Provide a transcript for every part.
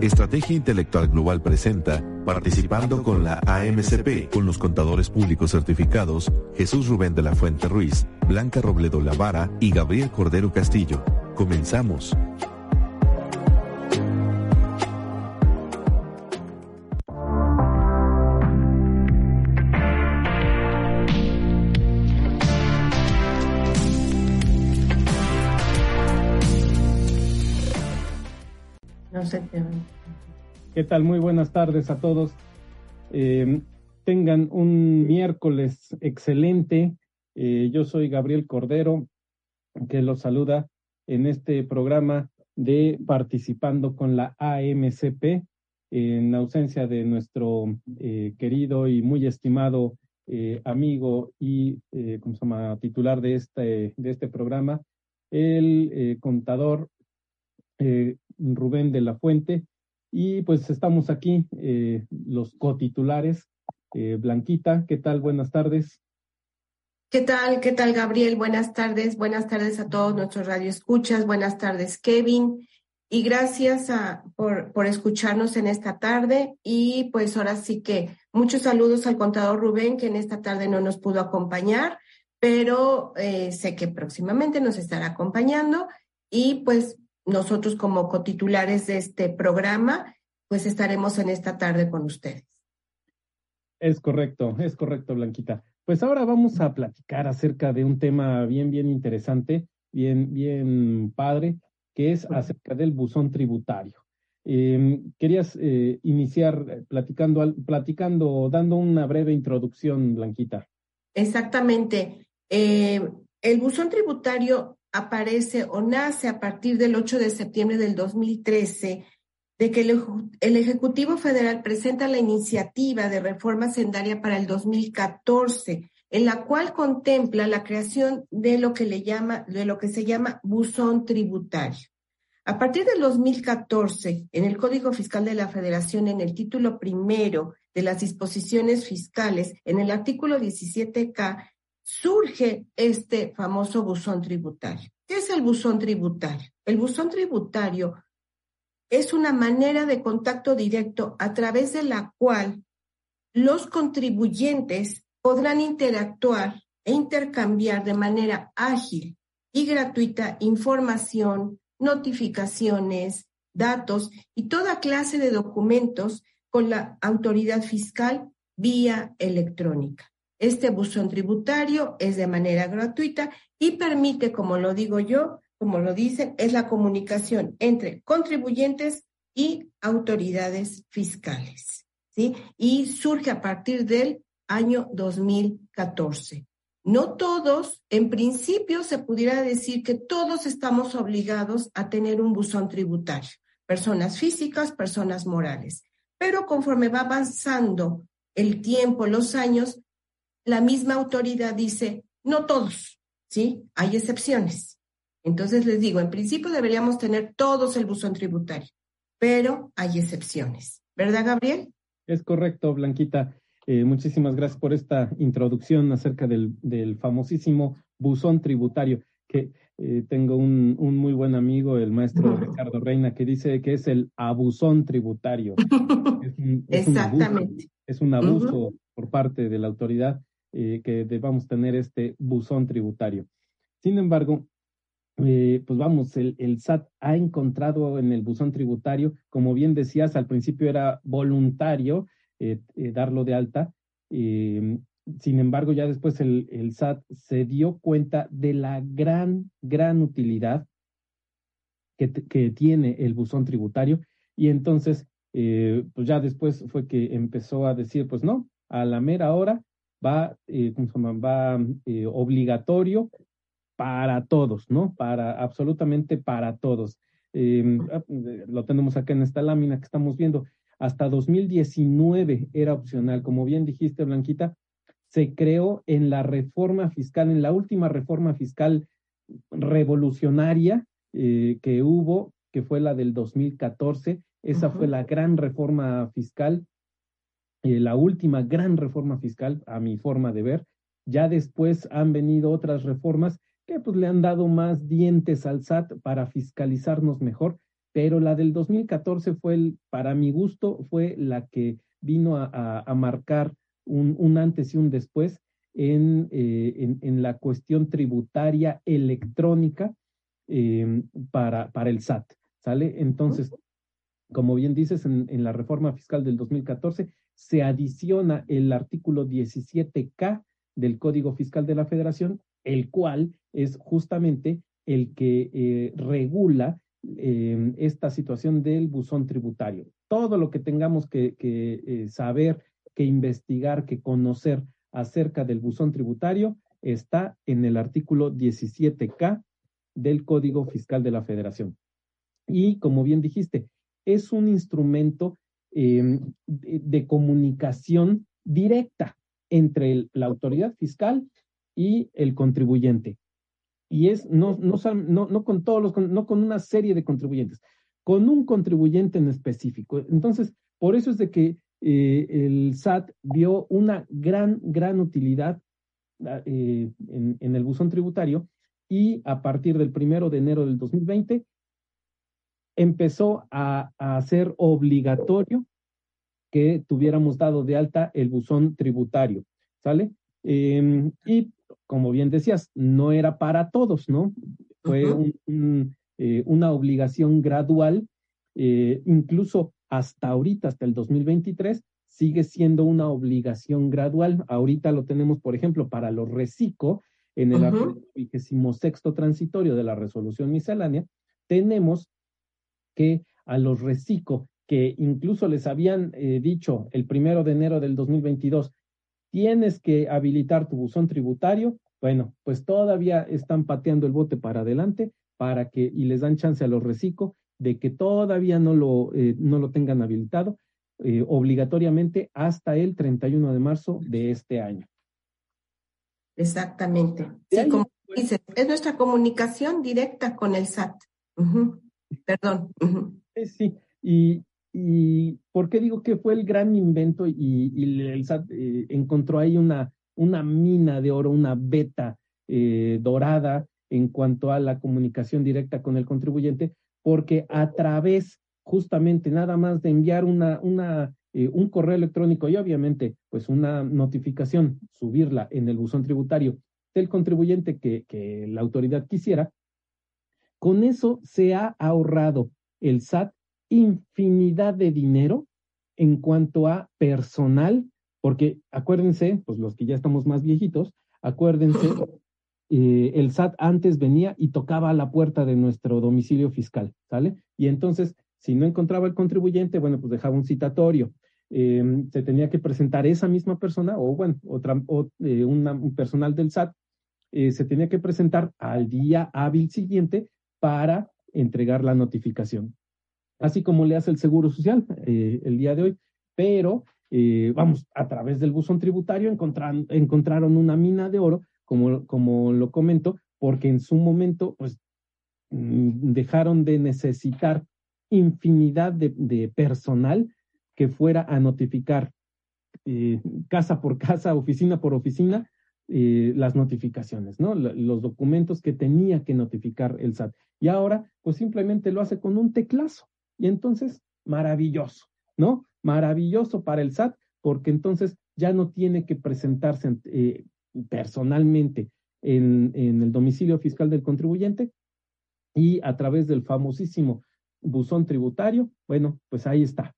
Estrategia Intelectual Global presenta, participando con la AMCP, con los contadores públicos certificados, Jesús Rubén de la Fuente Ruiz, Blanca Robledo Lavara y Gabriel Cordero Castillo. Comenzamos. ¿Qué tal? Muy buenas tardes a todos. Eh, tengan un miércoles excelente. Eh, yo soy Gabriel Cordero, que los saluda en este programa de Participando con la AMCP, en ausencia de nuestro eh, querido y muy estimado amigo y ¿cómo se llama? titular de este, de este programa, el contador Rubén de la Fuente. Y pues estamos aquí, eh, los cotitulares. Eh, Blanquita, ¿qué tal? Buenas tardes. ¿Qué tal? ¿Qué tal, Gabriel? Buenas tardes. Buenas tardes a todos nuestros radioescuchas. Buenas tardes, Kevin. Y gracias por, por escucharnos en esta tarde. Y pues ahora sí que muchos saludos al contador Rubén, que en esta tarde no nos pudo acompañar, pero eh, sé que próximamente nos estará acompañando. Y pues nosotros como cotitulares de este programa, pues estaremos en esta tarde con ustedes. Es correcto, es correcto, Blanquita. Pues ahora vamos a platicar acerca de un tema bien, bien interesante, bien, bien padre, que es acerca del buzón tributario. Em, querías eh, iniciar platicando, platicando, dando una breve introducción, Blanquita. Exactamente. Eh, el buzón tributario aparece o nace a partir del 8 de septiembre del 2013 de que el, Ejecutivo Federal presenta la iniciativa de reforma sendaria para el 2014, en la cual contempla la creación de lo que le llama, de lo que se llama buzón tributario. A partir del 2014, en el Código Fiscal de la Federación, en el título primero de las disposiciones fiscales, en el artículo 17K, surge este famoso buzón tributario. ¿Qué es el buzón tributario? El buzón tributario es una manera de contacto directo a través de la cual los contribuyentes podrán interactuar e intercambiar de manera ágil y gratuita información, notificaciones, datos y toda clase de documentos con la autoridad fiscal vía electrónica. Este buzón tributario es de manera gratuita y permite, como lo digo yo, como lo dicen, es la comunicación entre contribuyentes y autoridades fiscales. ¿sí? Y surge a partir del año 2014. No todos, en principio se pudiera decir que todos estamos obligados a tener un buzón tributario, personas físicas, personas morales. Pero conforme va avanzando el tiempo, los años, la misma autoridad dice, no todos, ¿sí? Hay excepciones. Entonces les digo, en principio deberíamos tener todos el buzón tributario, pero hay excepciones. ¿Verdad, Gabriel? Es correcto, Blanquita. Eh, muchísimas gracias por esta introducción acerca del, del famosísimo buzón tributario, que eh, tengo un, un, muy buen amigo, el maestro Ricardo Reina, que dice que es el abusón tributario. Exactamente. es un abuso por parte de la autoridad eh, que debamos tener este buzón tributario. Sin embargo, eh, pues vamos, el, SAT ha encontrado en el buzón tributario, como bien decías, al principio era voluntario eh, darlo de alta. sin embargo, ya después el, SAT se dio cuenta de la gran, gran utilidad que, que tiene el buzón tributario y entonces, pues ya después fue que empezó a decir, pues no, a la mera hora va, eh, va eh, obligatorio para todos, ¿no? Para absolutamente para todos. em, ah, lo tenemos acá en esta lámina que estamos viendo, hasta 2019 era opcional. Como bien dijiste, Blanquita, se creó en la reforma fiscal, en la última reforma fiscal revolucionaria eh, que hubo, que fue la del 2014. Esa fue la gran reforma fiscal, eh, la última gran reforma fiscal, a mi forma de ver. Ya después han venido otras reformas que pues le han dado más dientes al SAT para fiscalizarnos mejor, pero la del 2014 fue, el, para mi gusto, fue la que vino a, marcar un, antes y un después en, eh, en, la cuestión tributaria electrónica em, para, para el SAT, ¿sale? Entonces, como bien dices, en, en la reforma fiscal del 2014 se adiciona el artículo 17K del Código Fiscal de la Federación, el cual es justamente el que eh, regula Em, esta situación del buzón tributario. Todo lo que tengamos que, eh, saber, que investigar, que conocer acerca del buzón tributario está en el artículo 17K del Código Fiscal de la Federación. Y como bien dijiste, es un instrumento em, de, comunicación directa entre la autoridad fiscal y el contribuyente y es no, no, no, no con todos los, no con una serie de contribuyentes, con un contribuyente en específico. Entonces, por eso es de que eh, el SAT vio una gran, gran utilidad ah, eh, en, en, el buzón tributario y a partir del primero de enero del 2020 empezó a, a hacer obligatorio que tuviéramos dado de alta el buzón tributario, ¿sale? Em, y como bien decías, no era para todos, ¿no? Fue eh, una obligación gradual, eh, incluso hasta ahorita, hasta el 2023, sigue siendo una obligación gradual. Ahorita lo tenemos, por ejemplo, para los reciclo, en el artículo sexto transitorio de la resolución miscelánea, tenemos que a los reciclo que incluso les habían eh, dicho el primero de enero del 2022 tienes que habilitar tu buzón tributario, bueno, pues todavía están pateando el bote para adelante para que, y les dan chance a los reciclo de que todavía no lo, eh, no lo tengan habilitado eh, obligatoriamente hasta el 31 de marzo de este año. Exactamente. Sí, como dices, es nuestra comunicación directa con el SAT. Perdón. Sí, y, ¿Y por qué digo que fue el gran invento y, el SAT eh, encontró ahí una, una mina de oro, una beta eh, dorada en cuanto a la comunicación directa con el contribuyente? Porque a través justamente nada más de enviar una, una, eh, un correo electrónico y obviamente pues una notificación, subirla en el buzón tributario del contribuyente que la autoridad quisiera, con eso se ha ahorrado el SAT infinidad de dinero en cuanto a personal, porque acuérdense, pues los que ya estamos más viejitos, acuérdense, eh, el SAT antes venía y tocaba a la puerta de nuestro domicilio fiscal, ¿sale? Y entonces, si no encontraba el contribuyente, bueno, pues dejaba un citatorio. Em, se tenía que presentar esa misma persona o, bueno, otra, o, eh, un personal del SAT, eh, se tenía que presentar al día hábil siguiente para entregar la notificación. Así como le hace el Seguro Social eh, el día de hoy, pero eh, vamos, a través del buzón tributario encontraron una mina de oro, como, como lo comento, porque en su momento, pues, mm, dejaron de necesitar infinidad de, personal que fuera a notificar eh, casa por casa, oficina por oficina, las notificaciones, ¿no? los documentos que tenía que notificar el SAT. Y ahora, pues simplemente lo hace con un teclazo. Y entonces, maravilloso, ¿no? Maravilloso para el SAT, porque entonces ya no tiene que presentarse eh, personalmente en, en el domicilio fiscal del contribuyente y a través del famosísimo buzón tributario, bueno, pues ahí está.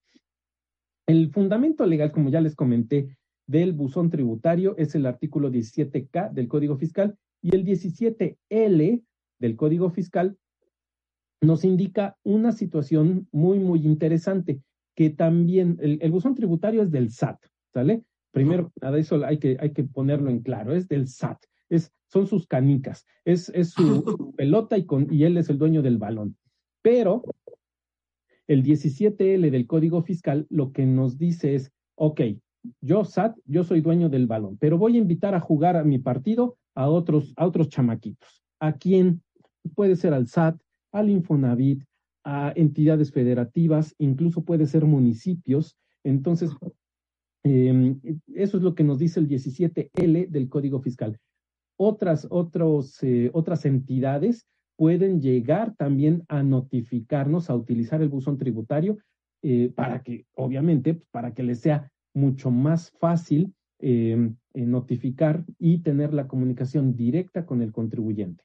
El fundamento legal, como ya les comenté, del buzón tributario es el artículo 17K del Código Fiscal y el 17L del Código Fiscal nos indica una situación muy, muy interesante, que también el, buzón tributario es del SAT, ¿sale? Primero, nada, eso hay que, hay que ponerlo en claro, es del SAT, es, son sus canicas, es, es su pelota y, con, y él es el dueño del balón. Pero el 17L del Código Fiscal lo que nos dice es, ok, yo SAT, yo soy dueño del balón, pero voy a invitar a jugar a mi partido a otros, a otros chamaquitos. ¿A quién? Puede ser al SAT, al Infonavit, a entidades federativas, incluso puede ser municipios. Entonces, em, eso es lo que nos dice el 17L del Código Fiscal. Otras, otros, eh, otras entidades pueden llegar también a notificarnos, a utilizar el buzón tributario eh, para que, obviamente, pues, para que les sea mucho más fácil em, eh, notificar y tener la comunicación directa con el contribuyente.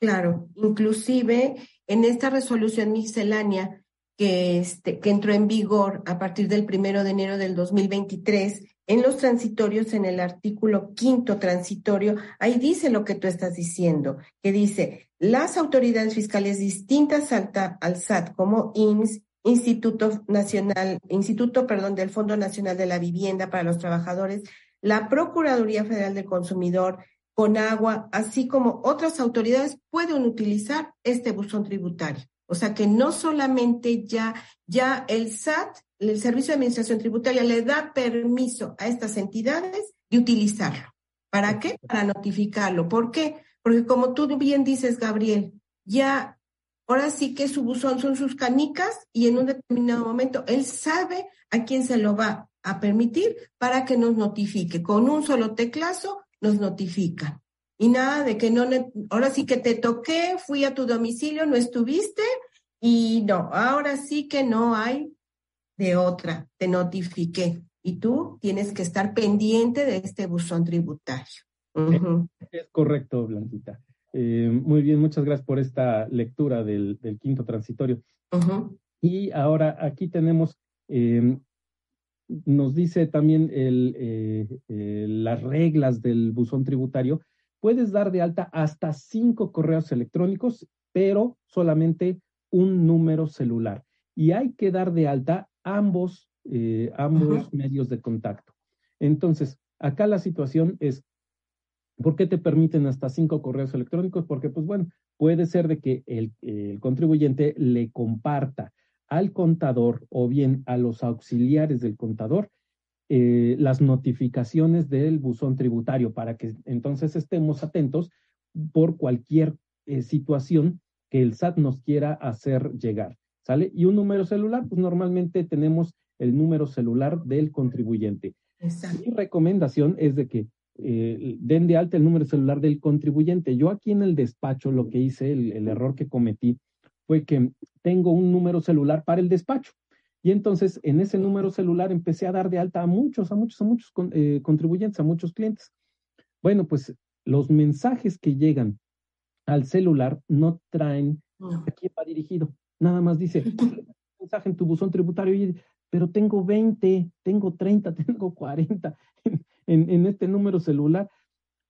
Claro, inclusive en esta resolución miscelánea que, este, que entró en vigor a partir del primero de enero del 2023, en los transitorios, en el artículo quinto transitorio, ahí dice lo que tú estás diciendo, que dice, las autoridades fiscales distintas al, al SAT como IMSS, Instituto Nacional, Instituto, perdón, del Fondo Nacional de la Vivienda para los Trabajadores, la Procuraduría Federal del Consumidor, con agua, así como otras autoridades pueden utilizar este buzón tributario. O sea que no solamente ya, ya el SAT, el Servicio de Administración Tributaria, le da permiso a estas entidades de utilizarlo. ¿Para qué? Para notificarlo. ¿Por qué? Porque como tú bien dices, Gabriel, ya ahora sí que su buzón son sus canicas y en un determinado momento él sabe a quién se lo va a permitir para que nos notifique. Con un solo teclazo nos notifica. Y nada de que no, ahora sí que te toqué, fui a tu domicilio, no estuviste y no, ahora sí que no hay de otra, te notifiqué. Y tú tienes que estar pendiente de este buzón tributario. Es correcto, Blanquita. Eh, muy bien, muchas gracias por esta lectura del, quinto transitorio. Y ahora aquí tenemos, em, nos dice también el, eh, eh, las reglas del buzón tributario. Puedes dar de alta hasta cinco correos electrónicos, pero solamente un número celular. Y hay que dar de alta ambos, ambos medios de contacto. Entonces, acá la situación es ¿Por qué te permiten hasta cinco correos electrónicos? Porque, pues bueno, puede ser de que el, contribuyente le comparta al contador o bien a los auxiliares del contador eh, las notificaciones del buzón tributario para que entonces estemos atentos por cualquier eh, situación que el SAT nos quiera hacer llegar. ¿Sale? Y un número celular, pues normalmente tenemos el número celular del contribuyente. Mi recomendación es de que eh, den de alta el número celular del contribuyente. Yo aquí en el despacho lo que hice, el, error que cometí, fue que tengo un número celular para el despacho. Y entonces en ese número celular empecé a dar de alta a muchos, a muchos, a muchos eh, contribuyentes, a muchos clientes. Bueno, pues los mensajes que llegan al celular no traen a quién va dirigido. Nada más dice, mensaje en tu buzón tributario, y, pero tengo 20, tengo 30, tengo 40 en, este número celular.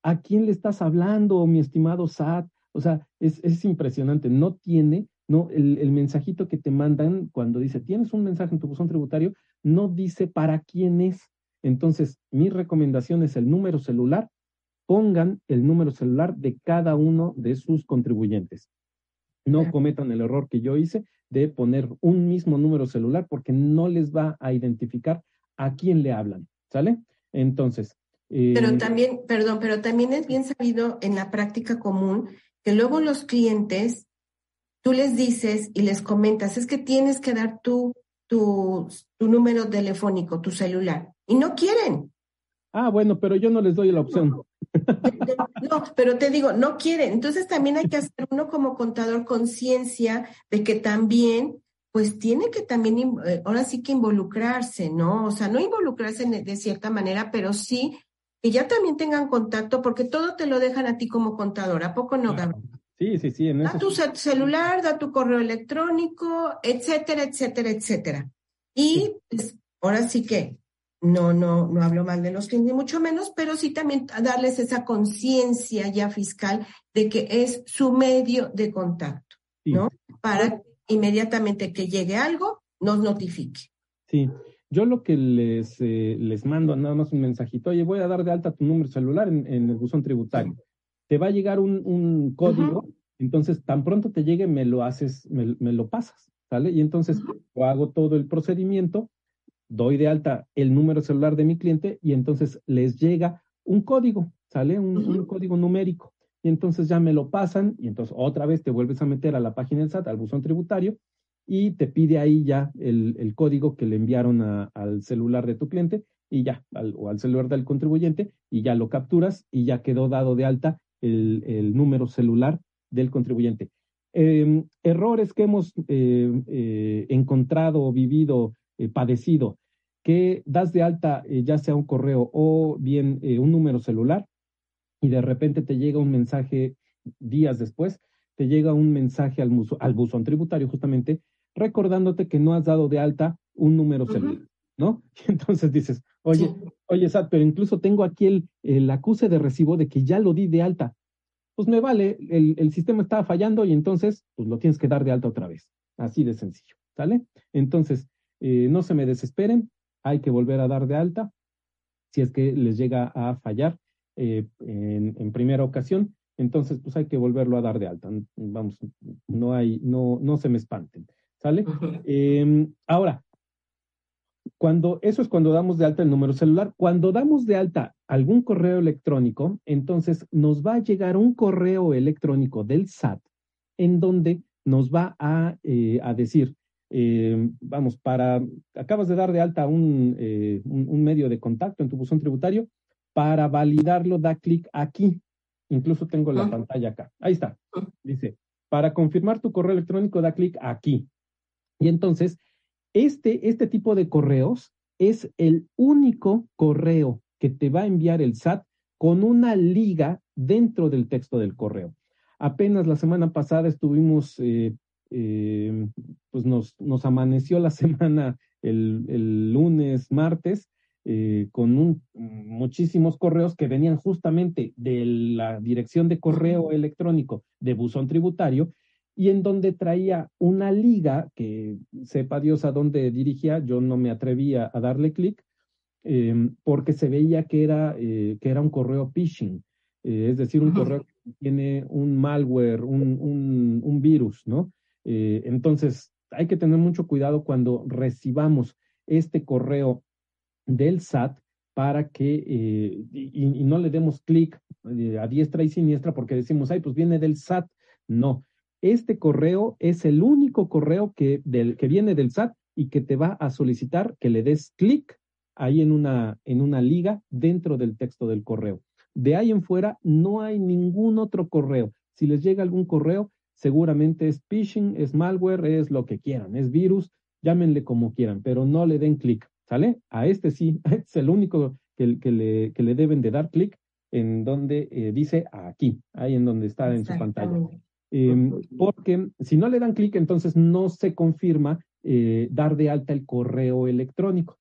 ¿A quién le estás hablando, mi estimado SAT? O sea, es, impresionante. No tiene, no, el, mensajito que te mandan cuando dice, tienes un mensaje en tu buzón tributario, no dice para quién es. Entonces, mi recomendación es el número celular. Pongan el número celular de cada uno de sus contribuyentes. No cometan el error que yo hice de poner un mismo número celular porque no les va a identificar a quién le hablan. ¿Sale? Entonces. pero eh, también, perdón, pero también es bien sabido en la práctica común que luego los clientes, tú les dices y les comentas, es que tienes que dar tu, tu, tu número telefónico, tu celular, y no quieren. Ah, bueno, pero yo no les doy la opción. No, pero te digo, no quieren. Entonces también hay que hacer uno como contador conciencia de que también pues tiene que también, eh, ahora sí que involucrarse, ¿no? O sea, no involucrarse de cierta manera, pero sí que ya también tengan contacto, porque todo te lo dejan a ti como contador, ¿a poco no, Gabriel? Sí, sí, sí. da tu celular, da tu correo electrónico, etcétera, etcétera, etcétera. Y pues, ahora sí que no, no, no hablo mal de los clientes, ni mucho menos, pero sí también darles esa conciencia ya fiscal de que es su medio de contacto, ¿no? Para inmediatamente que llegue algo, nos notifique. Sí, yo lo que les, eh, les mando nada más un mensajito, oye, voy a dar de alta tu número celular en, el buzón tributario. Te va a llegar un, código Entonces, tan pronto te llegue, me lo haces, me, lo pasas, ¿sale? Y entonces hago todo el procedimiento, doy de alta el número celular de mi cliente y entonces les llega un código, ¿sale? Un, código numérico. Y entonces ya me lo pasan y entonces otra vez te vuelves a meter a la página del SAT, al buzón tributario, y te pide ahí ya el, código que le enviaron al celular de tu cliente y ya, o al celular del contribuyente, y ya lo capturas y ya quedó dado de alta el, número celular del contribuyente. Em, errores que hemos eh, eh, encontrado, vivido, eh, padecido, que das de alta ya sea un correo o bien un número celular y de repente te llega un mensaje días después, te llega un mensaje al, al buzón tributario justamente recordándote que no has dado de alta un número celular. ¿no? entonces dices, oye, oye, Sat, pero incluso tengo aquí el, el, acuse de recibo de que ya lo di de alta. Pues me vale, el, el sistema estaba fallando y entonces, pues lo tienes que dar de alta otra vez. Así de sencillo, ¿sale? Entonces, eh, no se me desesperen, hay que volver a dar de alta si es que les llega a fallar eh, en, en, primera ocasión, entonces pues hay que volverlo a dar de alta. Vamos, no hay, no, no se me espanten, ¿sale? eh, ahora, cuando, eso es cuando damos de alta el número celular. Cuando damos de alta algún correo electrónico, entonces nos va a llegar un correo electrónico del SAT en donde nos va a, eh, decir, eh, vamos, para, acabas de dar de alta un, eh, un, medio de contacto en tu buzón tributario, para validarlo da clic aquí. Incluso tengo la pantalla acá. Ahí está. Dice, para confirmar tu correo electrónico da clic aquí. Y entonces este, este tipo de correos es el único correo que te va a enviar el SAT con una liga dentro del texto del correo. Apenas la semana pasada estuvimos, eh, eh, pues nos, nos, amaneció la semana el, lunes, martes, eh, con muchísimos correos que venían justamente de la dirección de correo electrónico de buzón tributario y en donde traía una liga que sepa Dios a dónde dirigía, yo no me atrevía a darle clic em, porque se veía que era, eh, que era un correo phishing, eh, es decir, un correo que tiene un malware, un, un, virus, ¿no? Entonces, hay que tener mucho cuidado cuando recibamos este correo del SAT para que, y, y, no le demos clic a diestra y siniestra porque decimos, ay, pues viene del SAT. No, este correo es el único correo que, del, que viene del SAT y que te va a solicitar que le des clic ahí en una, en una liga dentro del texto del correo. De ahí en fuera no hay ningún otro correo. Si les llega algún correo, seguramente es phishing, es malware, es lo que quieran, es virus, llámenle como quieran, pero no le den clic, ¿sale? A este sí, es el único que, que, le, que le deben de dar clic en donde eh, dice aquí, ahí en donde está en su pantalla. Em, porque si no le dan clic, entonces no se confirma eh, dar de alta el correo electrónico.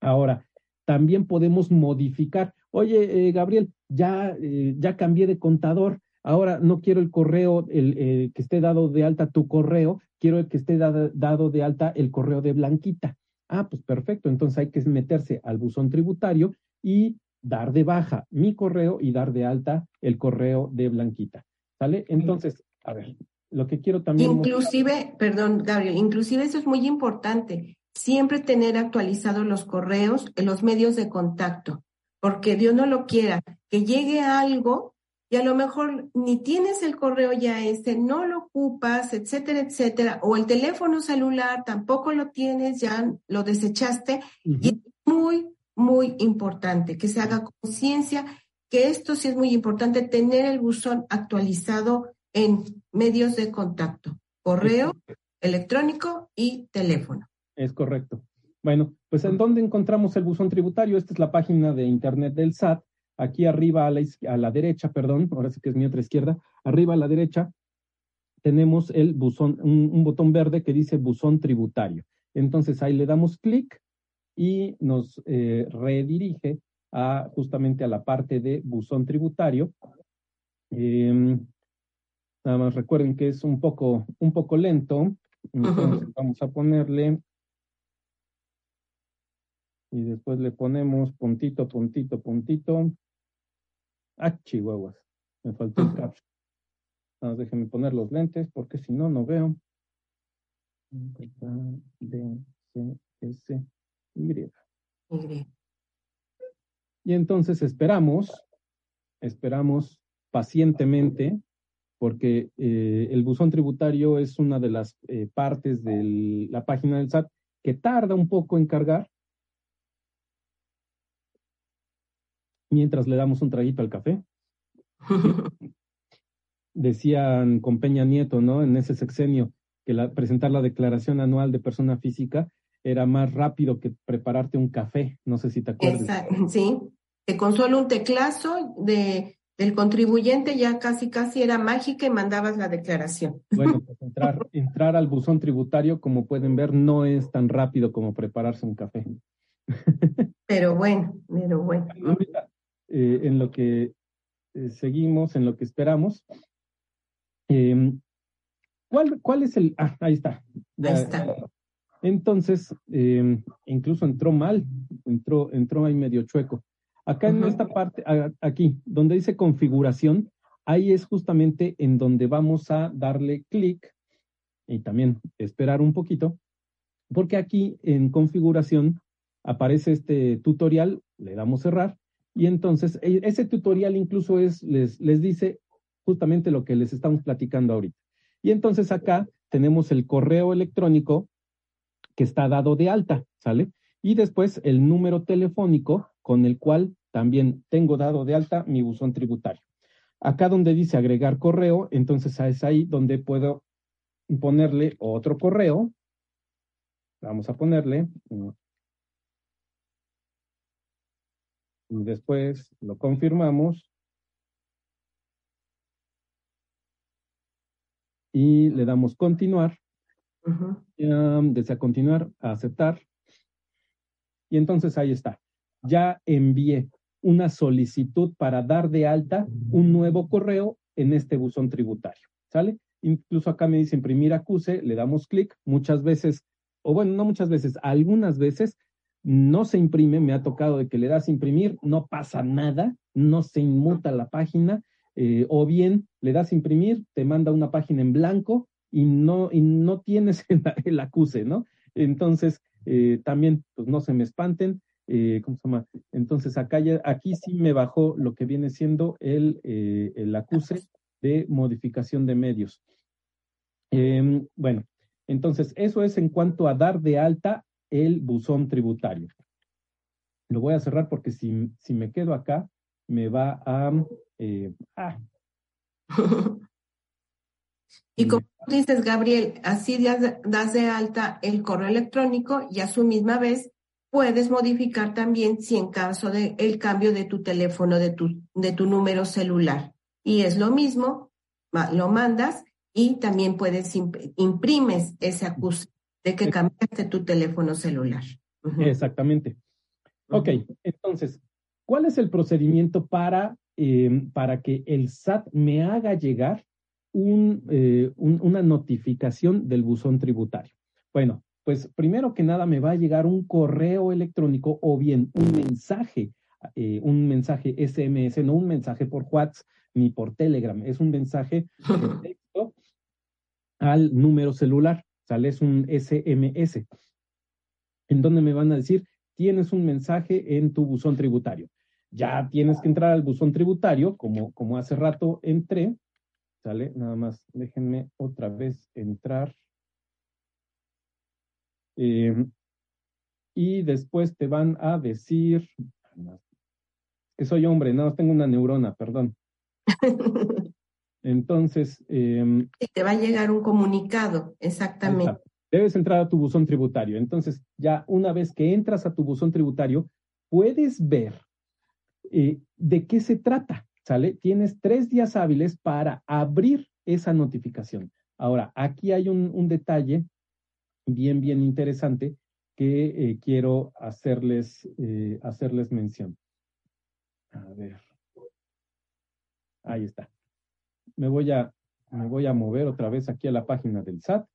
Ahora, también podemos modificar. Oye, eh, Gabriel, ya, eh, ya cambié de contador. Ahora no quiero el correo el, que esté dado de alta tu correo, quiero que esté dado de alta el correo de Blanquita. Ah, pues perfecto. Entonces hay que meterse al buzón tributario y dar de baja mi correo y dar de alta el correo de Blanquita. ¿Sale? Entonces, a ver, lo que quiero también... Inclusive, perdón, Gabriel, inclusive eso es muy importante, siempre tener actualizados los correos los medios de contacto, porque Dios no lo quiera, que llegue algo y a lo mejor ni tienes el correo ya este, no lo ocupas, etcétera, etcétera, o el teléfono celular tampoco lo tienes, ya lo desechaste, y es muy, muy importante que se haga conciencia que esto sí es muy importante, tener el buzón actualizado en medios de contacto, correo, electrónico y teléfono. Es correcto. Bueno, pues ¿en dónde encontramos el buzón tributario? Esta es la página de internet del SAT. Aquí arriba a la, a la derecha, perdón, ahora sí que es mi otra izquierda, arriba a la derecha tenemos el buzón, un, botón verde que dice buzón tributario. Entonces ahí le damos clic y nos eh, redirige a justamente a la parte de buzón tributario. Eh, Nada más recuerden que es un poco, un poco lento. Entonces vamos a ponerle. Y después le ponemos puntito, puntito, puntito. Ah, chihuahuas. Me faltó el caption. Déjenme poner los lentes porque si no, no veo. D, C, S, Y. Y entonces esperamos, esperamos pacientemente, porque eh, el buzón tributario es una de las eh, partes de la página del SAT que tarda un poco en cargar. Mientras le damos un traguito al café. Decían con Peña Nieto, ¿no? En ese sexenio, que presentar la declaración anual de persona física era más rápido que prepararte un café. No sé si te acuerdas. sí, que con solo un teclazo de, del contribuyente ya casi casi era mágica y mandabas la declaración. Bueno, pues entrar, entrar al buzón tributario, como pueden ver, no es tan rápido como prepararse un café. Pero bueno, pero bueno. Eh, en lo que eh, seguimos, en lo que esperamos, em, ¿cuál, ¿cuál es el...? Ah, ahí está. ahí está. Entonces, em, incluso entró mal, entró, entró ahí medio chueco. Acá en esta parte, aquí, donde dice configuración, ahí es justamente en donde vamos a darle clic y también esperar un poquito, porque aquí en configuración aparece este tutorial, le damos cerrar, y entonces e, ese tutorial incluso es, les, les dice justamente lo que les estamos platicando ahorita. Y entonces acá tenemos el correo electrónico que está dado de alta, ¿sale? Y después el número telefónico con el cual también tengo dado de alta mi buzón tributario. Acá donde dice agregar correo, entonces es ahí donde puedo ponerle otro correo. Vamos a ponerle. Y después lo confirmamos. Y le damos continuar. desea continuar, a aceptar. Y entonces ahí está. Ya envié una solicitud para dar de alta un nuevo correo en este buzón tributario. ¿Sale? Incluso acá me dice imprimir acuse, le damos clic. Muchas veces, o bueno, no muchas veces, algunas veces no se imprime, me ha tocado de que le das imprimir, no pasa nada, no se inmuta la página, eh, o bien le das imprimir, te manda una página en blanco y no, y no tienes el, acuse, ¿no? Entonces, eh, también, pues no se me espanten, eh, ¿cómo se llama? Entonces, acá ya, aquí sí me bajó lo que viene siendo el, el acuse de modificación de medios. Em, bueno, entonces, eso es en cuanto a dar de alta el buzón tributario. Lo voy a cerrar porque si, si me quedo acá, me va a... Eh, ah. y como dices, Gabriel, así das de alta el correo electrónico y a su misma vez puedes modificar también si en caso de el cambio de tu teléfono, de tu, de tu número celular. Y es lo mismo, lo mandas y también puedes imprimes ese acuse de que cambiaste tu teléfono celular. Exactamente. Ok, entonces, ¿cuál es el procedimiento para, em, para que el SAT me haga llegar eh, un, una notificación del buzón tributario? Bueno, pues primero que nada me va a llegar un correo electrónico o bien un mensaje, eh, un mensaje SMS, no un mensaje por WhatsApp ni por Telegram, es un mensaje de texto al número celular es un SMS, en donde me van a decir, tienes un mensaje en tu buzón tributario. Ya tienes que entrar al buzón tributario, como, como hace rato entré, ¿sale? Nada más, déjenme otra vez entrar. Em, y después te van a decir, que soy hombre, no, tengo una neurona, perdón. Entonces... Eh, te va a llegar un comunicado, exactamente. Debes entrar a tu buzón tributario. Entonces, ya una vez que entras a tu buzón tributario, puedes ver eh, de qué se trata, ¿sale? Tienes tres días hábiles para abrir esa notificación. Ahora, aquí hay un, detalle bien, bien interesante que eh, quiero hacerles, eh, hacerles mención. A ver. Ahí está me voy a, me voy a mover otra vez aquí a la página del SAT.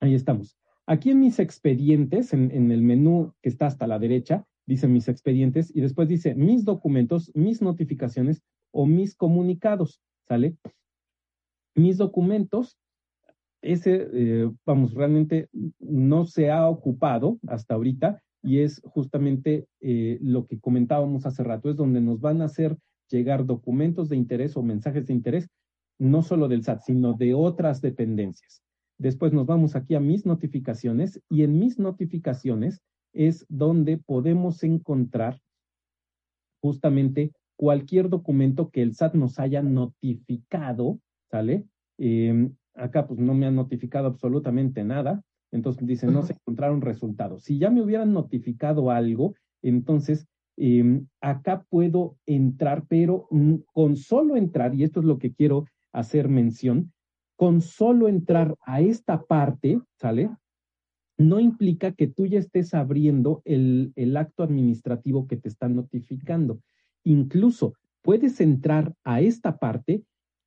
Ahí estamos. Aquí en mis expedientes, en, el menú que está hasta la derecha, dice mis expedientes y después dice mis documentos, mis notificaciones o mis comunicados, ¿sale? mis documentos, ese, eh, vamos, realmente no se ha ocupado hasta ahorita y es justamente eh, lo que comentábamos hace rato, es donde nos van a hacer llegar documentos de interés o mensajes de interés, no solo del SAT, sino de otras dependencias. Después nos vamos aquí a mis notificaciones y en mis notificaciones es donde podemos encontrar justamente cualquier documento que el SAT nos haya notificado, ¿sale? Em, acá pues no me han notificado absolutamente nada, entonces dice, no se encontraron resultados. Si ya me hubieran notificado algo, entonces em, acá puedo entrar, pero con solo entrar, y esto es lo que quiero hacer mención, con solo entrar a esta parte, ¿sale? No implica que tú ya estés abriendo el, el acto administrativo que te están notificando. Incluso puedes entrar a esta parte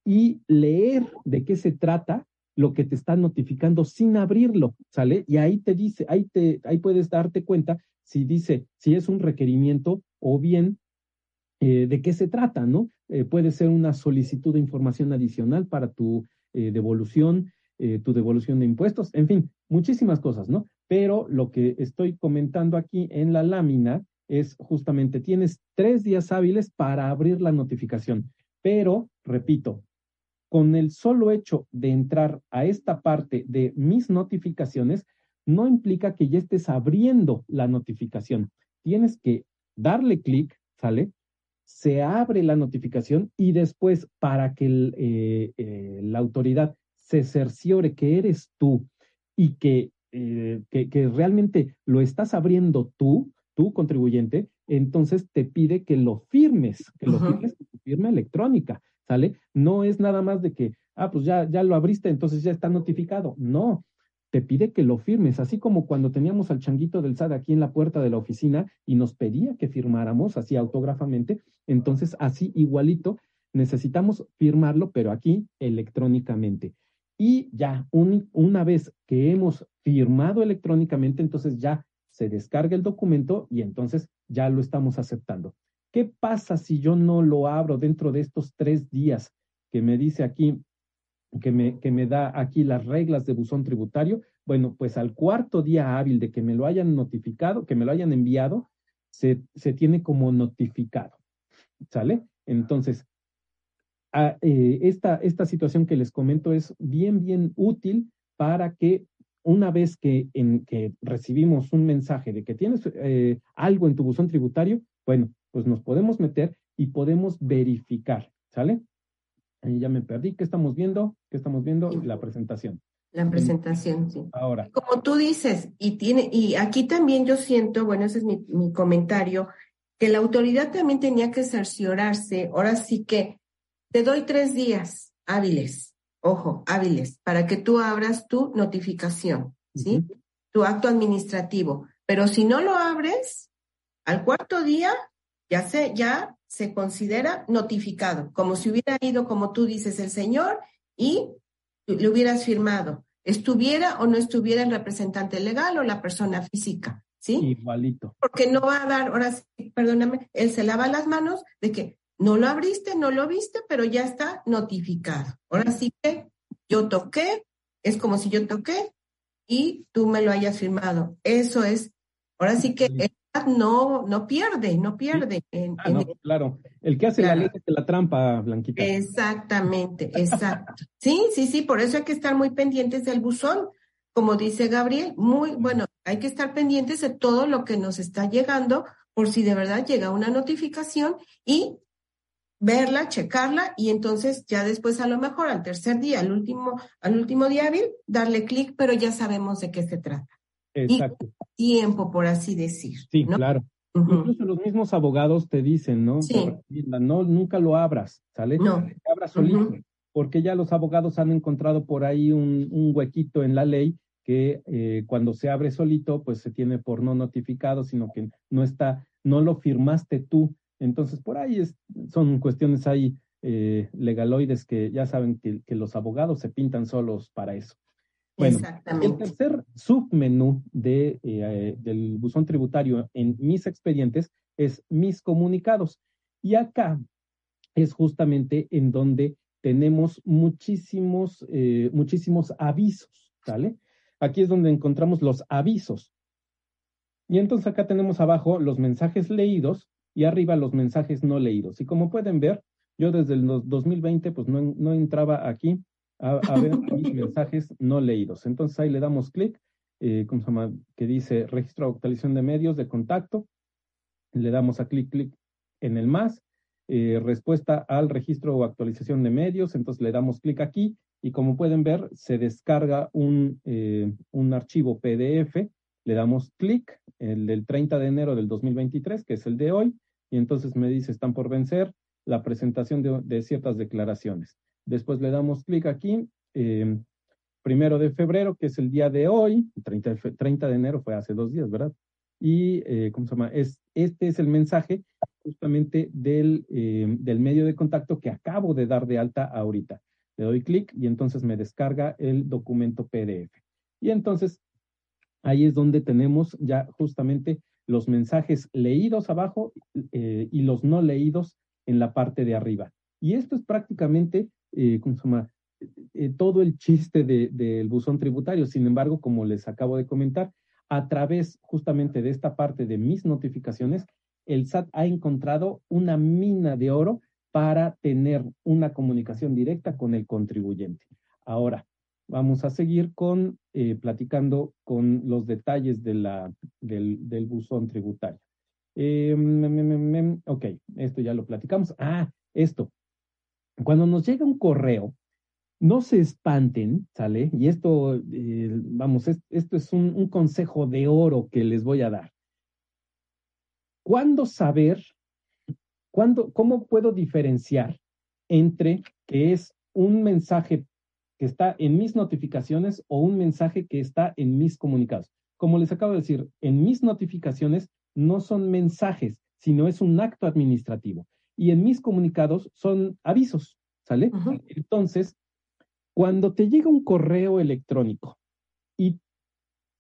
y leer de qué se trata lo que te está notificando sin abrirlo, ¿sale? Y ahí te dice, ahí te, ahí puedes darte cuenta si dice, si es un requerimiento o bien eh, de qué se trata, ¿no? Eh, puede ser una solicitud de información adicional para tu eh, devolución, tu devolución de impuestos, en fin, muchísimas cosas, ¿no? Pero lo que estoy comentando aquí en la lámina es justamente, tienes tres días hábiles para abrir la notificación, pero, repito, con el solo hecho de entrar a esta parte de mis notificaciones, no implica que ya estés abriendo la notificación. Tienes que darle clic, ¿sale? Se abre la notificación y después para que eh, eh, la autoridad se cerciore que eres tú y que, eh, que, que realmente lo estás abriendo tú, tu contribuyente, entonces te pide que lo firmes, que lo firmes con tu firma electrónica. ¿sale? No es nada más de que, ah, pues ya, ya lo abriste, entonces ya está notificado. No, te pide que lo firmes, así como cuando teníamos al changuito del SAT aquí en la puerta de la oficina y nos pedía que firmáramos así autógrafamente, entonces así igualito necesitamos firmarlo, pero aquí electrónicamente. Y ya una vez que hemos firmado electrónicamente, entonces ya se descarga el documento y entonces ya lo estamos aceptando. ¿Qué pasa si yo no lo abro dentro de estos tres días que me dice aquí, que me, que me da aquí las reglas de buzón tributario? Bueno, pues al cuarto día hábil de que me lo hayan notificado, que me lo hayan enviado, se, se tiene como notificado. ¿Sale? Entonces, eh, esta, esta situación que les comento es bien, bien útil para que una vez que, en, que recibimos un mensaje de que tienes eh, algo en tu buzón tributario, bueno, pues nos podemos meter y podemos verificar, ¿sale? Ahí ya me perdí. ¿Qué estamos viendo? ¿Qué estamos viendo? La presentación. La presentación, sí. Ahora. Como tú dices, y tiene, y aquí también yo siento, bueno, ese es mi, mi comentario, que la autoridad también tenía que cerciorarse, ahora sí que te doy tres días hábiles, ojo, hábiles, para que tú abras tu notificación, ¿sí? Tu acto administrativo. Pero si no lo abres, al cuarto día ya se, ya se considera notificado, como si hubiera ido, como tú dices, el señor y le hubieras firmado, estuviera o no estuviera el representante legal o la persona física, ¿sí? Igualito. Porque no va a dar, ahora sí, perdóname, él se lava las manos de que no lo abriste, no lo viste, pero ya está notificado. Ahora sí que yo toqué, es como si yo toqué y tú me lo hayas firmado. Eso es, ahora sí que no, no pierde, no pierde. Ah, claro, el que hace la ley es la trampa, Blanquita. Exactamente, exacto. sí, sí, sí, por eso hay que estar muy pendientes del buzón, como dice Gabriel, muy bueno, hay que estar pendientes de todo lo que nos está llegando por si de verdad llega una notificación y verla, checarla y entonces ya después a lo mejor al tercer día, al último, al último día hábil, darle clic, pero ya sabemos de qué se trata. Exacto. tiempo, por así decir. Sí, claro. Incluso los mismos abogados te dicen, ¿no? Sí. No, nunca lo abras, ¿sale? No. Abras solito, porque ya los abogados han encontrado por ahí un, un huequito en la ley que eh, cuando se abre solito, pues se tiene por no notificado, sino que no está, no lo firmaste tú. Entonces, por ahí es, son cuestiones ahí eh, legaloides que ya saben que, que los abogados se pintan solos para eso. Bueno, el tercer submenú de, eh, del buzón tributario en mis expedientes es mis comunicados. Y acá es justamente en donde tenemos muchísimos, eh, muchísimos avisos, ¿sale? Aquí es donde encontramos los avisos. Y entonces acá tenemos abajo los mensajes leídos y arriba los mensajes no leídos. Y como pueden ver, yo desde el 2020 pues no, no entraba aquí a, ver mis mensajes no leídos. Entonces ahí le damos clic, eh, ¿cómo se llama? Que dice registro de actualización de medios de contacto. Le damos a clic, clic en el más, eh, respuesta al registro o actualización de medios. Entonces le damos clic aquí y como pueden ver, se descarga un, eh, un archivo PDF. Le damos clic, el del 30 de enero del 2023, que es el de hoy, y entonces me dice, están por vencer la presentación de, ciertas declaraciones. Después le damos clic aquí, eh, primero de febrero, que es el día de hoy, 30 de, 30 de enero fue hace dos días, ¿verdad? Y, eh, ¿cómo se llama? Es, este es el mensaje justamente del, eh, del medio de contacto que acabo de dar de alta ahorita. Le doy clic y entonces me descarga el documento PDF. Y entonces ahí es donde tenemos ya justamente los mensajes leídos abajo eh, y los no leídos en la parte de arriba. Y esto es prácticamente, eh, ¿cómo se llama? Eh, todo el chiste del buzón tributario. Sin embargo, como les acabo de comentar, a través justamente de esta parte de mis notificaciones, el SAT ha encontrado una mina de oro para tener una comunicación directa con el contribuyente. Ahora, vamos a seguir con eh, platicando con los detalles de la, del, buzón tributario. Eh, ok, esto ya lo platicamos. Ah, esto. Cuando nos llega un correo, no se espanten, ¿sale? Y esto, eh, vamos, esto es un, un, consejo de oro que les voy a dar. ¿Cuándo saber, cuándo, cómo puedo diferenciar entre que es un mensaje que está en mis notificaciones o un mensaje que está en mis comunicados? Como les acabo de decir, en mis notificaciones no son mensajes, sino es un acto administrativo. Y en mis comunicados son avisos, ¿sale? Entonces, cuando te llega un correo electrónico y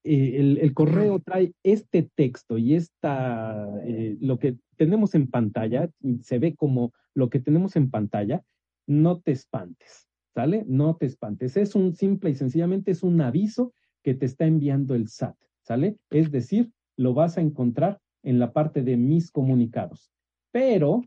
eh, el, correo trae este texto y esta, eh, lo que tenemos en pantalla, se ve como lo que tenemos en pantalla, no te espantes, ¿sale? No te espantes. Es un simple y sencillamente es un aviso que te está enviando el SAT, ¿sale? Es decir, lo vas a encontrar en la parte de mis comunicados. Pero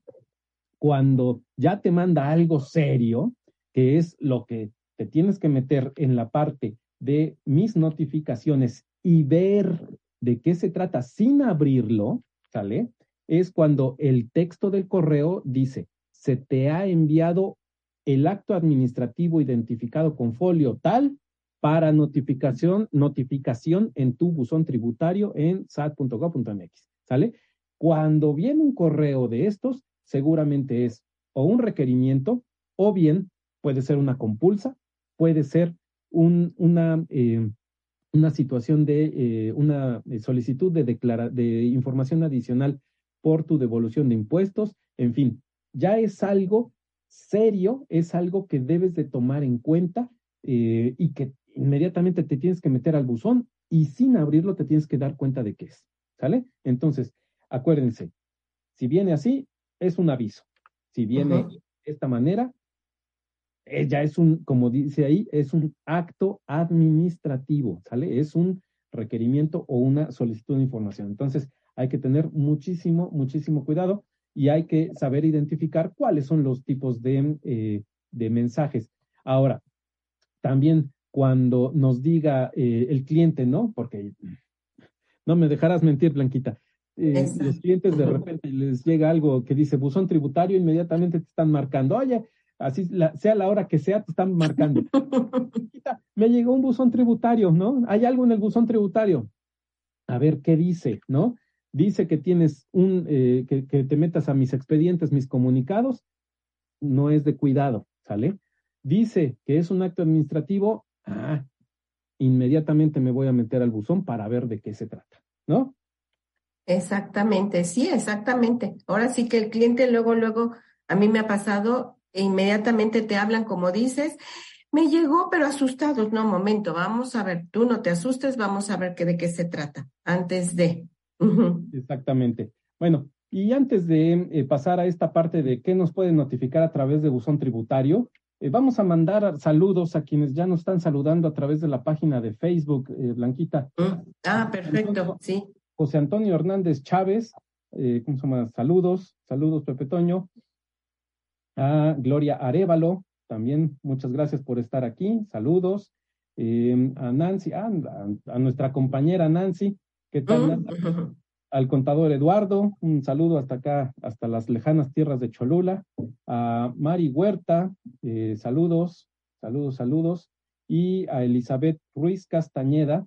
cuando ya te manda algo serio, que es lo que te tienes que meter en la parte de mis notificaciones y ver de qué se trata sin abrirlo, ¿sale? Es cuando el texto del correo dice, se te ha enviado el acto administrativo identificado con folio tal para notificación, notificación en tu buzón tributario en sat.gov.mx, ¿sale? Cuando viene un correo de estos, seguramente es o un requerimiento o bien puede ser una compulsa, puede ser un, una, eh, una situación de eh, una solicitud de, declara de información adicional por tu devolución de impuestos, en fin, ya es algo serio, es algo que debes de tomar en cuenta eh, y que inmediatamente te tienes que meter al buzón y sin abrirlo te tienes que dar cuenta de qué es. ¿Sale? Entonces, acuérdense, si viene así, es un aviso. Si viene de esta manera, eh, ya es un, como dice ahí, es un acto administrativo, ¿sale? Es un requerimiento o una solicitud de información. Entonces, hay que tener muchísimo, muchísimo cuidado y hay que saber identificar cuáles son los tipos de, eh, de mensajes. Ahora, también cuando nos diga eh, el cliente, ¿no? Porque no me dejarás mentir, Blanquita. Eh, los clientes de repente les llega algo que dice buzón tributario, inmediatamente te están marcando, oye, así sea la hora que sea, te están marcando. me llegó un buzón tributario, ¿no? Hay algo en el buzón tributario. A ver qué dice, ¿no? Dice que tienes un, eh, que, que te metas a mis expedientes, mis comunicados, no es de cuidado, ¿sale? Dice que es un acto administrativo, ah, inmediatamente me voy a meter al buzón para ver de qué se trata, ¿no? Exactamente, sí, exactamente. Ahora sí que el cliente luego, luego, a mí me ha pasado, e inmediatamente te hablan como dices, me llegó, pero asustados. No, momento, vamos a ver, tú no te asustes, vamos a ver que, de qué se trata antes de. Exactamente. Bueno, y antes de eh, pasar a esta parte de qué nos pueden notificar a través de buzón tributario, Eh, vamos a mandar saludos a quienes ya nos están saludando a través de la página de Facebook, eh, Blanquita. Mm, ah, perfecto, sí. José Antonio Hernández Chávez, eh, ¿cómo se llama? Saludos, saludos, Pepe Toño. A Gloria Arevalo, también muchas gracias por estar aquí, saludos. a Nancy, a, nuestra compañera Nancy, ¿qué tal? Mm, al contador Eduardo, un saludo hasta acá, hasta las lejanas tierras de Cholula, a Mari Huerta, eh, saludos, saludos, saludos, y a Elizabeth Ruiz Castañeda,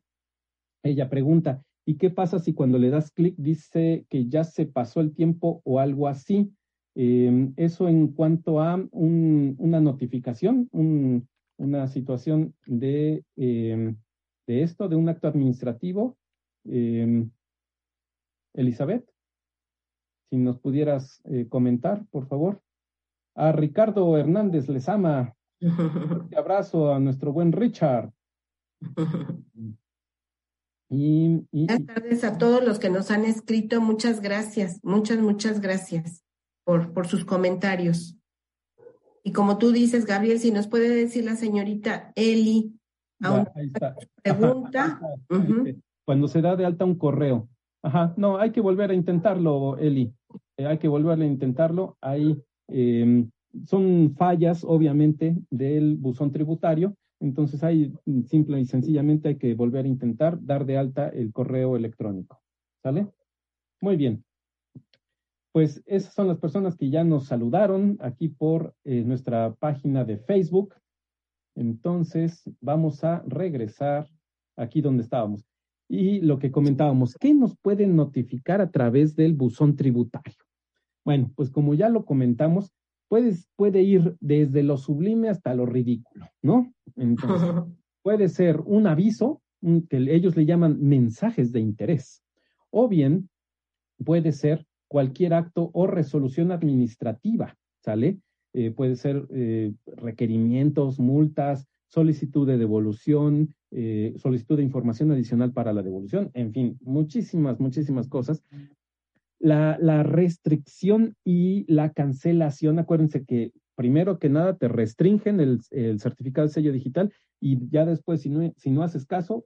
ella pregunta, ¿y qué pasa si cuando le das clic dice que ya se pasó el tiempo o algo así? Em, eso en cuanto a una notificación, una situación de, em, de esto, de un acto administrativo. Em, Elizabeth, si nos pudieras eh, comentar, por favor. A Ricardo Hernández les ama. Un abrazo a nuestro buen Richard. Y, Buenas tardes a todos los que nos han escrito. Muchas gracias, muchas, muchas gracias por, por sus comentarios. Y como tú dices, Gabriel, si nos puede decir la señorita Eli a una pregunta. Cuando se da de alta un correo, Ajá, no, hay que volver a intentarlo, Eli. Eh, hay que volver a intentarlo. Hay, em, son fallas, obviamente, del buzón tributario. Entonces, hay simple y sencillamente hay que volver a intentar dar de alta el correo electrónico. ¿Sale? Muy bien. Pues esas son las personas que ya nos saludaron aquí por eh, nuestra página de Facebook. Entonces, vamos a regresar aquí donde estábamos y lo que comentábamos, ¿qué nos pueden notificar a través del buzón tributario? Bueno, pues como ya lo comentamos, puedes, puede ir desde lo sublime hasta lo ridículo, ¿no? Entonces, puede ser un aviso, que ellos le llaman mensajes de interés, o bien puede ser cualquier acto o resolución administrativa, ¿sale? Eh, puede ser eh, requerimientos, multas, solicitud de devolución, eh, solicitud de información adicional para la devolución, en fin, muchísimas, muchísimas cosas. La, restricción y la cancelación, acuérdense que primero que nada te restringen el, certificado de sello digital y ya después, si no, si no haces caso,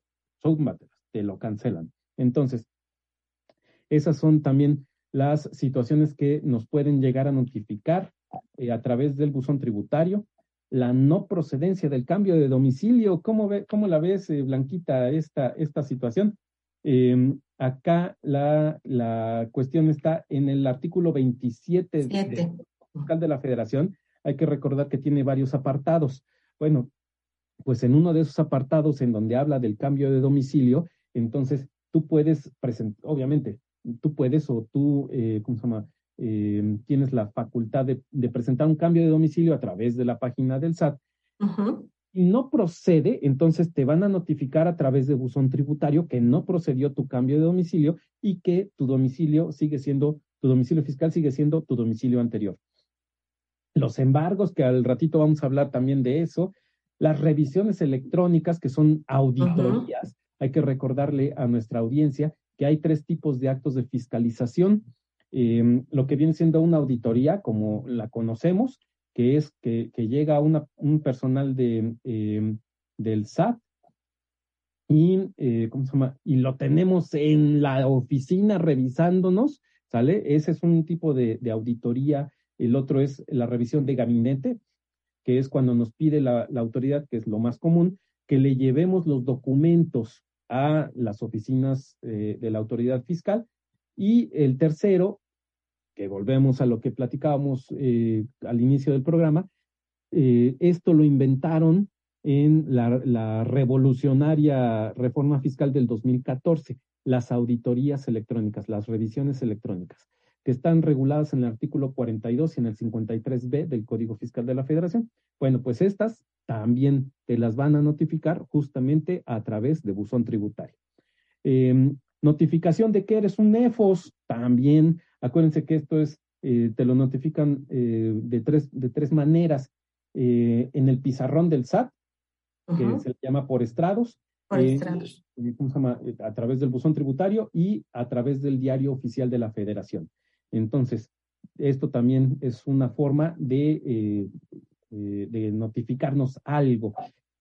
te lo cancelan. Entonces, esas son también las situaciones que nos pueden llegar a notificar eh, a través del buzón tributario la no procedencia del cambio de domicilio. ¿Cómo, ve, cómo la ves, eh, Blanquita, esta, esta situación? Em, acá la, la, cuestión está en el artículo 27 del fiscal de la Federación. Hay que recordar que tiene varios apartados. Bueno, pues en uno de esos apartados en donde habla del cambio de domicilio, entonces tú puedes presentar, obviamente, tú puedes o tú, eh, ¿cómo se llama? Eh, tienes la facultad de, presentar un cambio de domicilio a través de la página del SAT. Y no procede, entonces te van a notificar a través de buzón tributario que no procedió tu cambio de domicilio y que tu domicilio sigue siendo, tu domicilio fiscal sigue siendo tu domicilio anterior. Los embargos, que al ratito vamos a hablar también de eso, las revisiones electrónicas, que son auditorías. Hay que recordarle a nuestra audiencia que hay tres tipos de actos de fiscalización Em, lo que viene siendo una auditoría, como la conocemos, que es que, llega una, un personal de, em, del SAT y, eh, ¿cómo se llama? y lo tenemos en la oficina revisándonos, ¿sale? Ese es un tipo de, auditoría. El otro es la revisión de gabinete, que es cuando nos pide la, autoridad, que es lo más común, que le llevemos los documentos a las oficinas eh, de la autoridad fiscal. Y el tercero que volvemos a lo que platicábamos eh, al inicio del programa, eh, esto lo inventaron en la, revolucionaria reforma fiscal del 2014, las auditorías electrónicas, las revisiones electrónicas, que están reguladas en el artículo 42 y en el 53b del Código Fiscal de la Federación. Bueno, pues estas también te las van a notificar justamente a través de buzón tributario. Em, notificación de que eres un EFOS, también Acuérdense que esto es, eh, te lo notifican eh, de, tres, de tres maneras. Eh, en el pizarrón del SAT, que se llama por estrados. Por estrados. A través del buzón tributario y a través del diario oficial de la federación. Entonces, esto también es una forma de de notificarnos algo.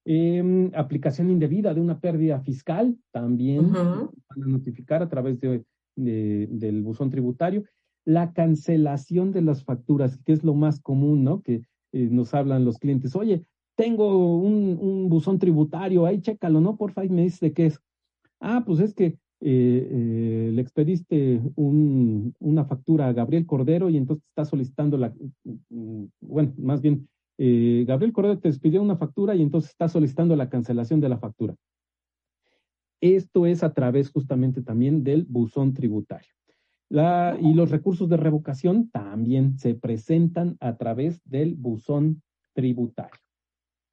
Em, aplicación indebida de una pérdida fiscal, también van a notificar a través de, del buzón tributario. La cancelación de las facturas, que es lo más común, ¿no? Que eh, nos hablan los clientes, oye, tengo un, un, buzón tributario, ahí chécalo, ¿no? Porfa, y me dice de qué es. Ah, pues es que eh, le expediste un, una factura a Gabriel Cordero y entonces está solicitando la, bueno, más bien, eh, Gabriel Cordero te expidió una factura y entonces está solicitando la cancelación de la factura. Esto es a través justamente también del buzón tributario. La, y los recursos de revocación también se presentan a través del buzón tributario.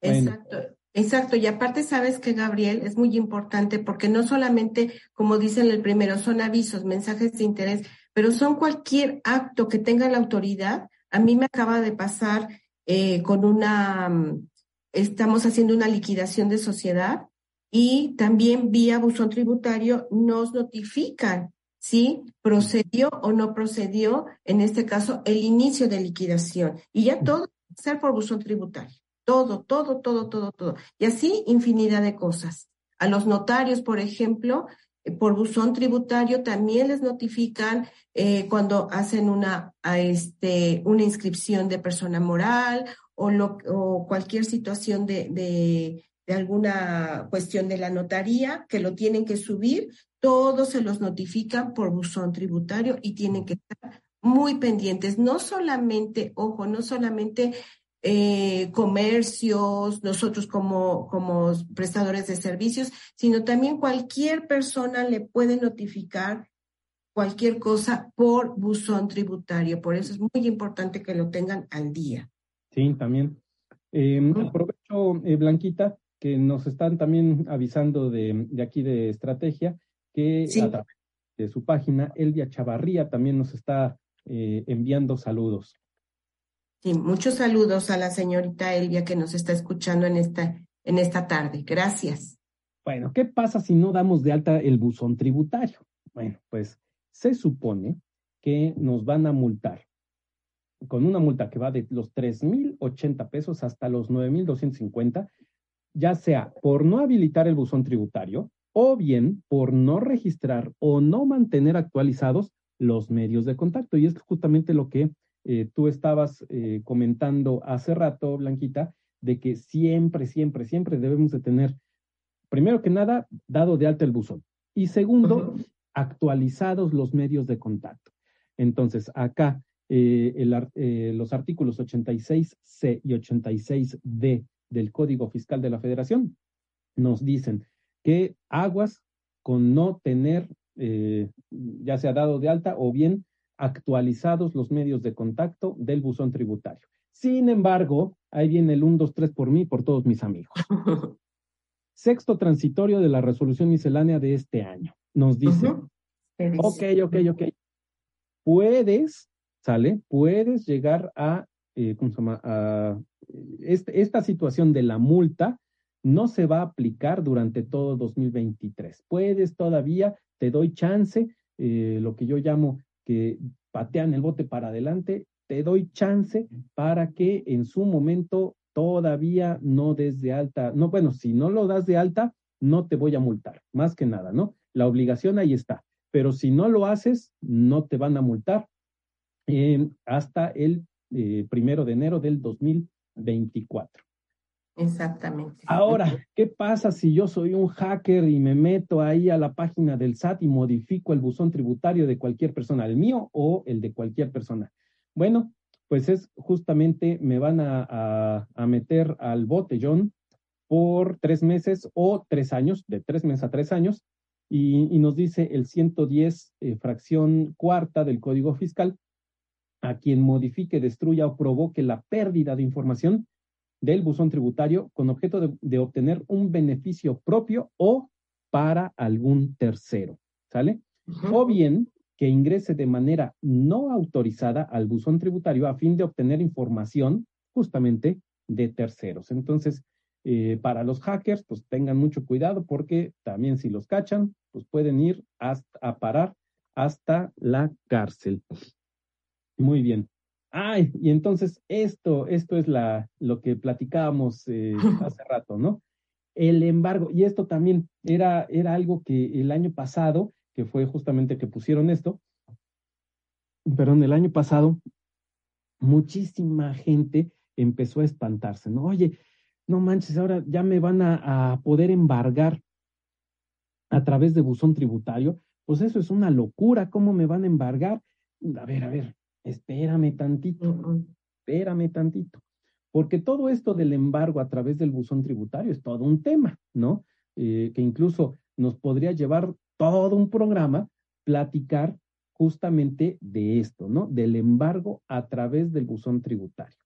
Exacto. Exacto, y aparte sabes que Gabriel es muy importante porque no solamente, como dice en el primero, son avisos, mensajes de interés, pero son cualquier acto que tenga la autoridad. A mí me acaba de pasar eh, con una, mm, estamos haciendo una liquidación de sociedad y también vía buzón tributario nos notifican si procedió o no procedió, en este caso, el inicio de liquidación. Y ya todo ser por buzón tributario todo, todo, todo, todo, todo. Y así infinidad de cosas. A los notarios, por ejemplo, eh, por buzón tributario también les notifican eh, cuando hacen una, este, una inscripción de persona moral o, lo, o cualquier situación de, de, alguna cuestión de la notaría que lo tienen que subir, todos se los notifican por buzón tributario y tienen que estar muy pendientes. No solamente, ojo, no solamente eh, comercios, nosotros como, como prestadores de servicios, sino también cualquier persona le puede notificar cualquier cosa por buzón tributario. Por eso es muy importante que lo tengan al día. Sí, también. Eh, aprovecho, eh, Blanquita, que nos están también avisando de, de aquí de estrategia, que a través de su página, Elvia Chavarría también nos está eh, enviando saludos. Sí, muchos saludos a la señorita Elvia que nos está escuchando en esta, en esta tarde. Gracias. Bueno, ¿qué pasa si no damos de alta el buzón tributario? Bueno, pues se supone que nos van a multar con una multa que va de los tres mil ochenta pesos hasta los nueve mil cincuenta, ya sea por no habilitar el buzón tributario o bien por no registrar o no mantener actualizados los medios de contacto. Y es justamente lo que eh, tú estabas eh, comentando hace rato, Blanquita, de que siempre, siempre, siempre debemos de tener, primero que nada, dado de alta el buzón. Y segundo, actualizados los medios de contacto. Entonces, acá eh, los artículos 86C y 86D del Código Fiscal de la Federación nos dicen que aguas con no tener, ya sea dado de alta o bien actualizados los medios de contacto del buzón tributario. Sin embargo, ahí viene el 1, 2, 3 por mí, por todos mis amigos. Sexto transitorio de la resolución miscelánea de este año. Nos dice, ok, ok, ok, puedes, ¿sale? Puedes llegar a, eh, ¿cómo se llama? A, este, esta situación de la multa no se va a aplicar durante todo 2023. Puedes todavía, te doy chance, eh, lo que yo llamo que patean el bote para adelante, te doy chance para que en su momento todavía no des de alta. No, bueno, si no lo das de alta, no te voy a multar, más que nada, ¿no? La obligación ahí está, pero si no lo haces, no te van a multar hasta el eh, primero de enero del 2024. Exactamente. Ahora, ¿qué pasa si yo soy un hacker y me meto ahí a la página del SAT y modifico el buzón tributario de cualquier persona, el mío o el de cualquier persona? Bueno, pues es justamente me van a, meter al botellón por tres meses o tres años, de tres meses a tres años, y, nos dice el 110 eh, fracción cuarta del Código Fiscal, a quien modifique, destruya o provoque la pérdida de información del buzón tributario con objeto de, obtener un beneficio propio o para algún tercero, ¿sale? O bien que ingrese de manera no autorizada al buzón tributario a fin de obtener información justamente de terceros. Entonces, eh, para los hackers, pues tengan mucho cuidado porque también si los cachan, pues pueden ir hasta, a parar hasta la cárcel. Muy bien. Ay, y entonces esto, esto es la, lo que platicábamos eh, hace rato, ¿no? El embargo, y esto también era, era algo que el año pasado, que fue justamente que pusieron esto, pero en el año pasado, muchísima gente empezó a espantarse, ¿no? Oye, no manches, ahora ya me van a, a poder embargar a través de buzón tributario. Pues eso es una locura, ¿cómo me van a embargar? A ver, a ver, espérame tantito, espérame tantito, porque todo esto del embargo a través del buzón tributario es todo un tema, ¿no? Eh, que incluso nos podría llevar todo un programa platicar justamente de esto, ¿no? Del embargo a través del buzón tributario.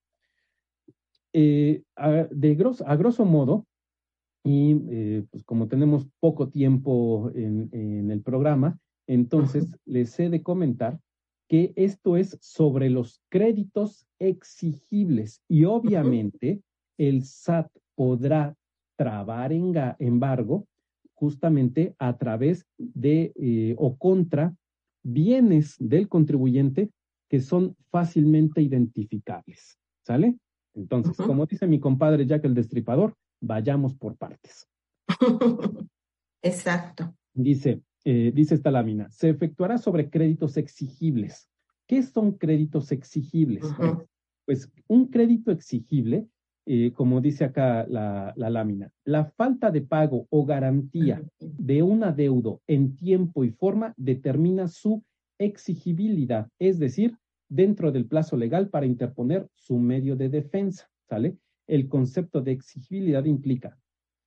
Eh, a, de grosso, a grosso modo, y eh, pues como tenemos poco tiempo en, en el programa, entonces les he de comentar que esto es sobre los créditos exigibles y obviamente el SAT podrá trabar en embargo justamente a través de eh, o contra bienes del contribuyente que son fácilmente identificables. ¿Sale? Entonces, como dice mi compadre Jack el Destripador, vayamos por partes. Exacto. Dice, eh, dice esta lámina, se efectuará sobre créditos exigibles. ¿Qué son créditos exigibles? Pues un crédito exigible, eh, como dice acá la, la, lámina, la falta de pago o garantía de un adeudo en tiempo y forma determina su exigibilidad, es decir, dentro del plazo legal para interponer su medio de defensa, ¿sale? El concepto de exigibilidad implica,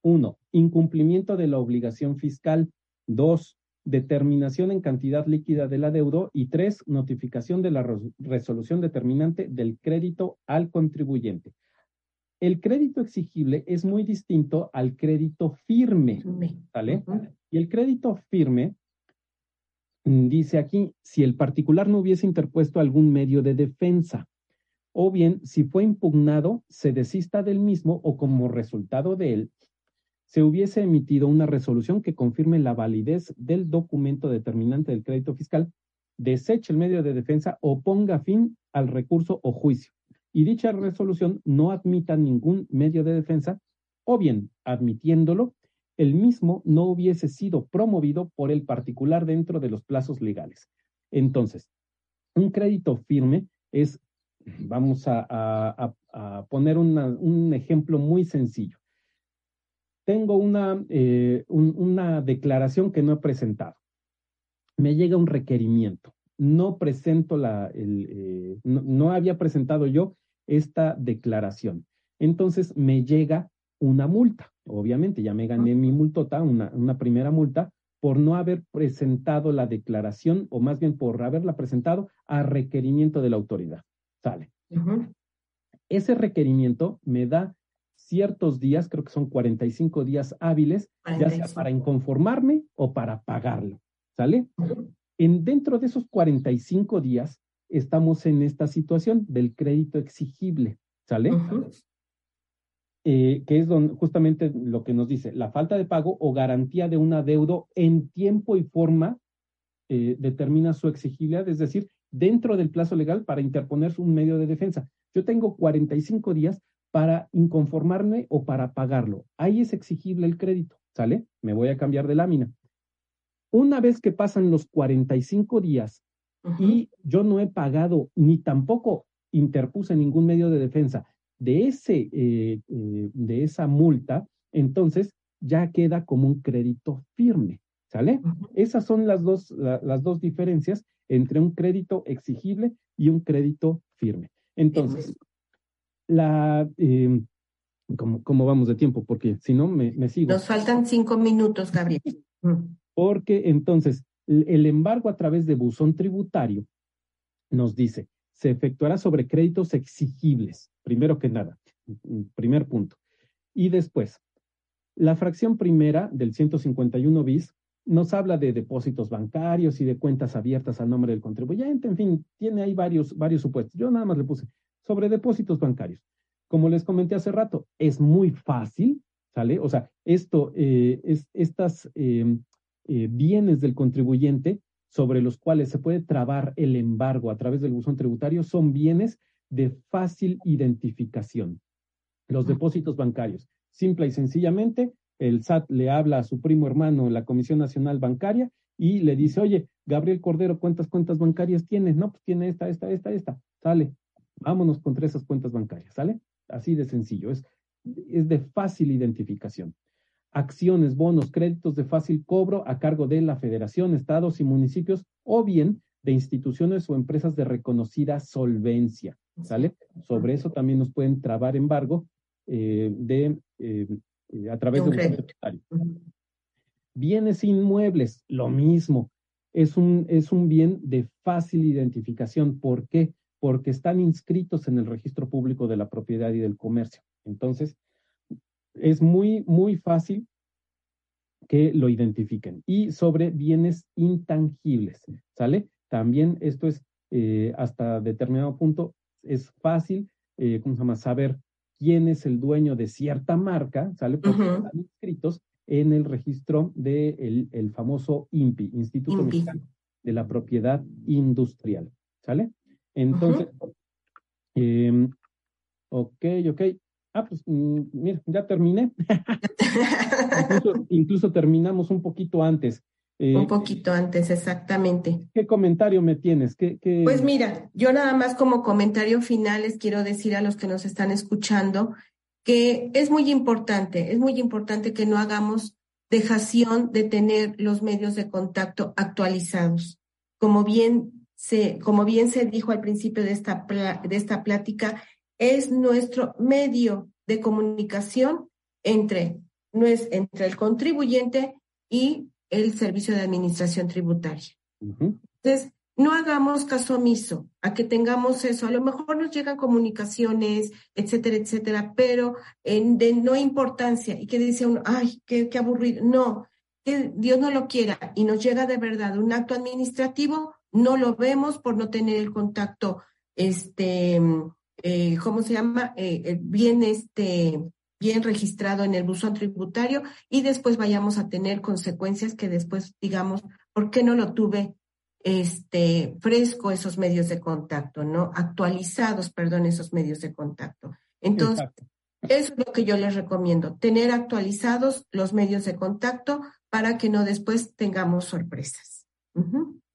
uno, incumplimiento de la obligación fiscal, dos, determinación en cantidad líquida del adeudo y tres, notificación de la resolución determinante del crédito al contribuyente. El crédito exigible es muy distinto al crédito firme, ¿vale? Y el crédito firme mm, dice aquí, si el particular no hubiese interpuesto algún medio de defensa, o bien si fue impugnado, se desista del mismo o como resultado de él, se hubiese emitido una resolución que confirme la validez del documento determinante del crédito fiscal, deseche el medio de defensa o ponga fin al recurso o juicio. Y dicha resolución no admita ningún medio de defensa, o bien, admitiéndolo, el mismo no hubiese sido promovido por el particular dentro de los plazos legales. Entonces, un crédito firme es, vamos a, poner un ejemplo muy sencillo tengo una, eh, una declaración que no he presentado. Me llega un requerimiento. No presento la, el, eh, no, había presentado yo esta declaración. Entonces me llega una multa. Obviamente ya me gané mi multota, una, una primera multa, por no haber presentado la declaración, o más bien por haberla presentado a requerimiento de la autoridad. Sale. Ese requerimiento me da ciertos días, creo que son 45 días hábiles, ya sea para inconformarme o para pagarlo. ¿Sale? En, dentro de esos 45 días estamos en esta situación del crédito exigible. ¿Sale? Eh, que es justamente lo que nos dice, la falta de pago o garantía de un adeudo en tiempo y forma eh, determina su exigibilidad, es decir, dentro del plazo legal para interponer un medio de defensa. Yo tengo 45 días para inconformarme o para pagarlo. Ahí es exigible el crédito, ¿sale? Me voy a cambiar de lámina. Una vez que pasan los 45 días y yo no he pagado ni tampoco interpuse ningún medio de defensa de, ese, eh, eh, de esa multa, entonces ya queda como un crédito firme, ¿sale? Esas son las dos, las dos diferencias entre un crédito exigible y un crédito firme. Entonces, la, eh, ¿cómo, vamos de tiempo? Porque si no, me, me, sigo. Nos faltan cinco minutos, Gabriel. Mm. Porque entonces, el embargo a través de buzón tributario nos dice, se efectuará sobre créditos exigibles, primero que nada, primer punto. Y después, la fracción primera del 151 bis nos habla de depósitos bancarios y de cuentas abiertas a nombre del contribuyente, en fin, tiene ahí varios, varios supuestos. Yo nada más le puse sobre depósitos bancarios. Como les comenté hace rato, es muy fácil, ¿sale? O sea, esto, eh, es, estas em, eh, bienes del contribuyente sobre los cuales se puede trabar el embargo a través del buzón tributario son bienes de fácil identificación. Los depósitos bancarios. Simple y sencillamente, el SAT le habla a su primo hermano, la Comisión Nacional Bancaria, y le dice, oye, Gabriel Cordero, ¿cuántas cuentas bancarias tienes? No, pues tiene esta, esta, esta, esta. Sale, vámonos contra esas cuentas bancarias, ¿sale? Así de sencillo, es, es de fácil identificación. Acciones, bonos, créditos de fácil cobro a cargo de la federación, estados y municipios, o bien de instituciones o empresas de reconocida solvencia, ¿sale? Sobre eso también nos pueden trabar embargo eh, de, eh, eh, a través de un, Bienes inmuebles, lo mismo. Es un, es un bien de fácil identificación. ¿Por qué? Porque están inscritos en el registro público de la propiedad y del comercio. Entonces, es muy, muy fácil que lo identifiquen. Y sobre bienes intangibles, ¿sale? También esto es eh, hasta determinado punto, es fácil, eh, ¿cómo se llama? Saber quién es el dueño de cierta marca, ¿sale? Porque están inscritos en el registro del el famoso INPI, Instituto Mexicano de la Propiedad Industrial, ¿sale? Entonces, em, ok, ok. Ah, pues mm, mira, ya terminé. incluso, terminamos un poquito antes. Eh, un poquito antes, exactamente. ¿Qué comentario me tienes? ¿Qué, Pues mira, yo nada más como comentario final les quiero decir a los que nos están escuchando que es muy importante, es muy importante que no hagamos dejación de tener los medios de contacto actualizados. Como bien se, como bien se dijo al principio de esta, de esta plática, es nuestro medio de comunicación entre, no es, entre el contribuyente y el servicio de administración tributaria. Entonces, no hagamos caso omiso a que tengamos eso. A lo mejor nos llegan comunicaciones, etcétera, etcétera, pero en, de no importancia y que dice uno, ay, qué, qué aburrido. No, que Dios no lo quiera y nos llega de verdad un acto administrativo, no lo vemos por no tener el contacto, este, eh, ¿cómo se llama? Eh, eh, bien, este, bien registrado en el buzón tributario y después vayamos a tener consecuencias que después digamos, ¿por qué no lo tuve este, fresco esos medios de contacto, ¿no? Actualizados, perdón, esos medios de contacto. Entonces, eso es lo que yo les recomiendo, tener actualizados los medios de contacto para que no después tengamos sorpresas.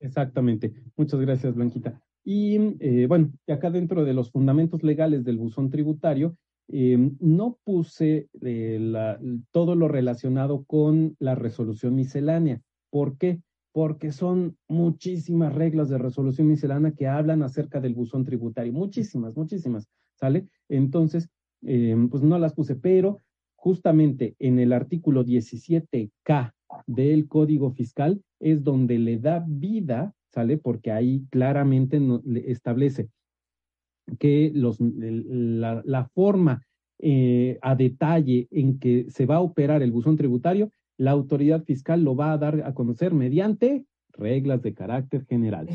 Exactamente. Muchas gracias, Blanquita. Y eh, bueno, acá dentro de los fundamentos legales del buzón tributario, eh, no puse eh, todo lo relacionado con la resolución miscelánea. ¿Por qué? porque son muchísimas reglas de resolución miscelánea que hablan acerca del buzón tributario, muchísimas, muchísimas, ¿sale? Entonces, eh, pues no las puse, pero justamente en el artículo 17K del Código Fiscal es donde le da vida, ¿sale? Porque ahí claramente establece que los, la, forma eh, a detalle en que se va a operar el buzón tributario la autoridad fiscal lo va a dar a conocer mediante reglas de carácter general.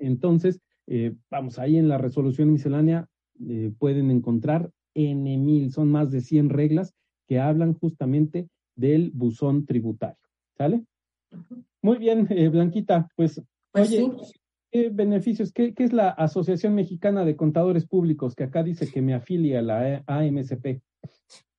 Entonces, eh, vamos, ahí en la resolución miscelánea eh, pueden encontrar N mil, son más de 100 reglas que hablan justamente del buzón tributario. ¿Sale? Muy bien, eh, Blanquita, pues, pues oye, ¿qué beneficios? ¿Qué, ¿Qué, es la Asociación Mexicana de Contadores Públicos que acá dice que me afilia a la AMCP?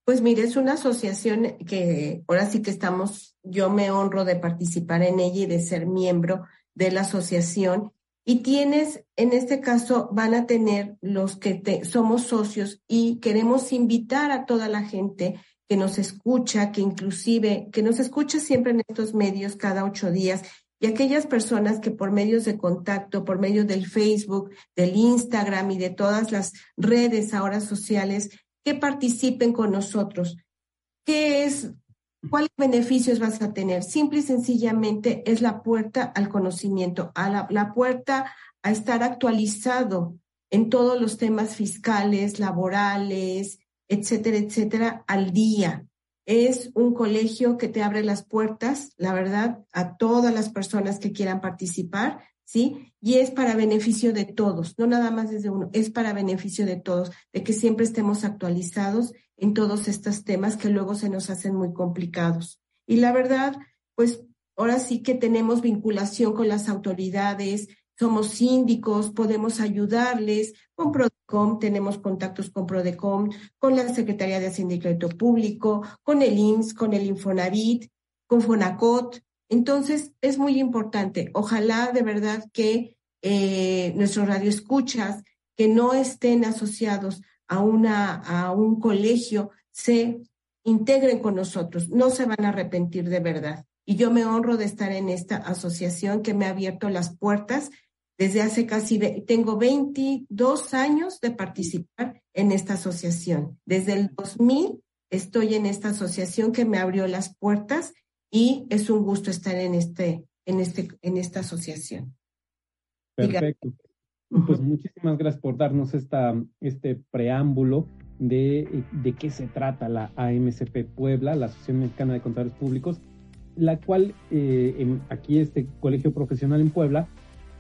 Pues mire, es una asociación que ahora sí que estamos, yo me honro de participar en ella y de ser miembro de la asociación. Y tienes, en este caso, van a tener los que somos socios y queremos invitar a toda la gente que nos escucha, que inclusive, que nos escucha siempre en estos medios cada ocho días y aquellas personas que por medios de contacto, por medio del Facebook, del Instagram y de todas las redes ahora sociales, que participen con nosotros. ¿Qué es? ¿Cuáles beneficios vas a tener? Simple y sencillamente es la puerta al conocimiento, a la, la puerta a estar actualizado en todos los temas fiscales, laborales, etcétera, etcétera, al día. Es un colegio que te abre las puertas, la verdad, a todas las personas que quieran participar ¿sí? Y es para beneficio de todos, no nada más desde uno, es para beneficio de todos, de que siempre estemos actualizados en todos estos temas que luego se nos hacen muy complicados. Y la verdad, pues ahora sí que tenemos vinculación con las autoridades, somos síndicos, podemos ayudarles. Con Prodecom tenemos contactos con Prodecom, con la Secretaría de Hacienda Público, con el IMSS, con el Infonavit, con Fonacot. Entonces, es muy importante. Ojalá de verdad que eh, nuestros radioescuchas que no estén asociados a, una, a un colegio se integren con nosotros. No se van a arrepentir de verdad. Y yo me honro de estar en esta asociación que me ha abierto las puertas desde hace casi, tengo 22 años de participar en esta asociación. Desde el 2000 estoy en esta asociación que me abrió las puertas y es un gusto estar en este, en este, en esta asociación. Perfecto. Pues muchísimas gracias por darnos esta, este preámbulo de, de qué se trata la AMCP Puebla, la Asociación Mexicana de Contadores Públicos, la cual eh, en, aquí este colegio profesional en Puebla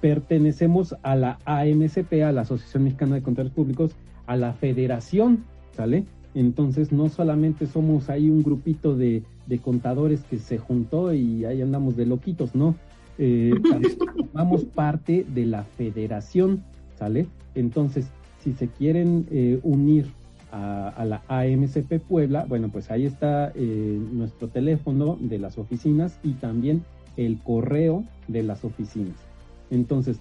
pertenecemos a la AMCP, a la Asociación Mexicana de Contadores Públicos, a la Federación, ¿sale? Entonces no solamente somos ahí un grupito de, contadores que se juntó y ahí andamos de loquitos, no. Eh, formamos parte de la federación, ¿sale? Entonces, si se quieren eh, unir a, la AMCP Puebla, bueno, pues ahí está eh, nuestro teléfono de las oficinas y también el correo de las oficinas. Entonces,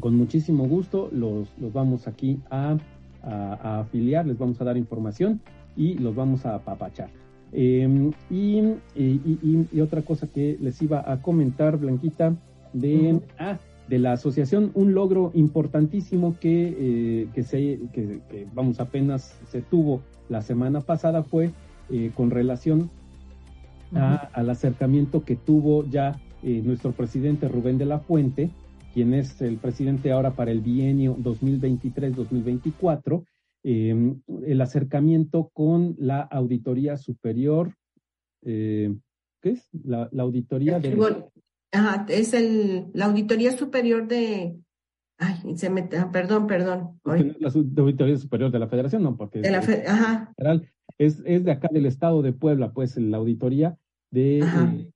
con muchísimo gusto los, los vamos aquí a, afiliar, les vamos a dar información y los vamos a apapachar. Em, y, y, otra cosa que les iba a comentar, Blanquita, de, ah, de la asociación, un logro importantísimo que, eh, que, se, que, vamos, apenas se tuvo la semana pasada fue eh, con relación al acercamiento que tuvo ya eh, nuestro presidente Rubén de la Fuente quien es el presidente ahora para el bienio 2023-2024, em, el acercamiento con la Auditoría Superior, eh, ¿qué es? La, auditoría de... Ajá, es el, la Auditoría Superior de... Ay, se me... Ah, perdón, perdón. La Auditoría Superior de la Federación, no, porque... De la Ajá. Es, es de acá del Estado de Puebla, pues, la auditoría de... Eh,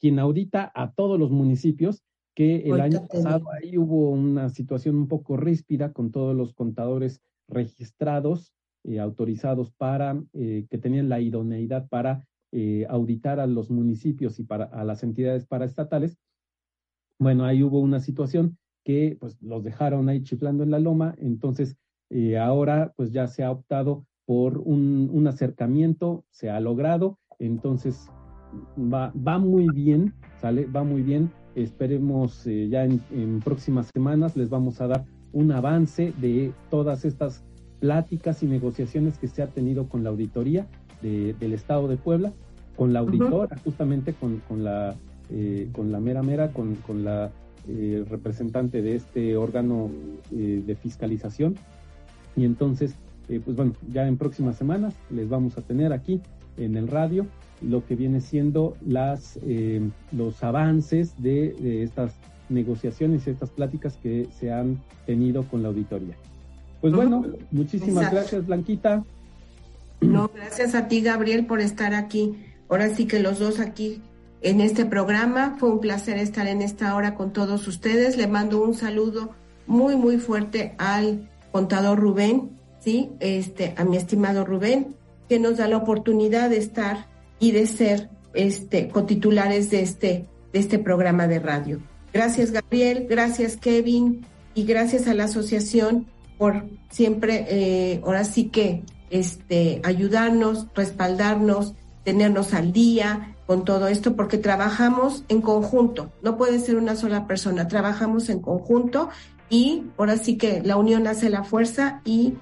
quien audita a todos los municipios que el año pasado ahí hubo una situación un poco ríspida con todos los contadores registrados, y eh, autorizados para, eh, que tenían la idoneidad para eh, auditar a los municipios y para a las entidades paraestatales. Bueno, ahí hubo una situación que pues los dejaron ahí chiflando en la loma, entonces ahora pues ya se ha optado por un, un acercamiento, se ha logrado, entonces va, va muy bien, ¿sale? Va muy bien Esperemos eh, ya en, próximas semanas les vamos a dar un avance de todas estas pláticas y negociaciones que se ha tenido con la auditoría del Estado de Puebla, con la auditora, justamente con, la, eh, con la mera mera, con, la eh, representante de este órgano de fiscalización. Y entonces, pues bueno, ya en próximas semanas les vamos a tener aquí en el radio lo que viene siendo las, eh, los avances de, estas negociaciones y estas pláticas que se han tenido con la auditoría. Pues bueno, muchísimas gracias, Blanquita. No, gracias a ti, Gabriel, por estar aquí. Ahora sí que los dos aquí en este programa. Fue un placer estar en esta hora con todos ustedes. Le mando un saludo muy, muy fuerte al contador Rubén, ¿sí? Este, a mi estimado Rubén, que nos da la oportunidad de estar y de ser este, cotitulares de este, de este programa de radio. Gracias Gabriel, gracias Kevin. Y gracias a la asociación por siempre, eh, ahora sí que este, ayudarnos, respaldarnos, tenernos al día con todo esto, porque trabajamos en conjunto, no puede ser una sola persona, trabajamos en conjunto y ahora sí que la unión hace la fuerza y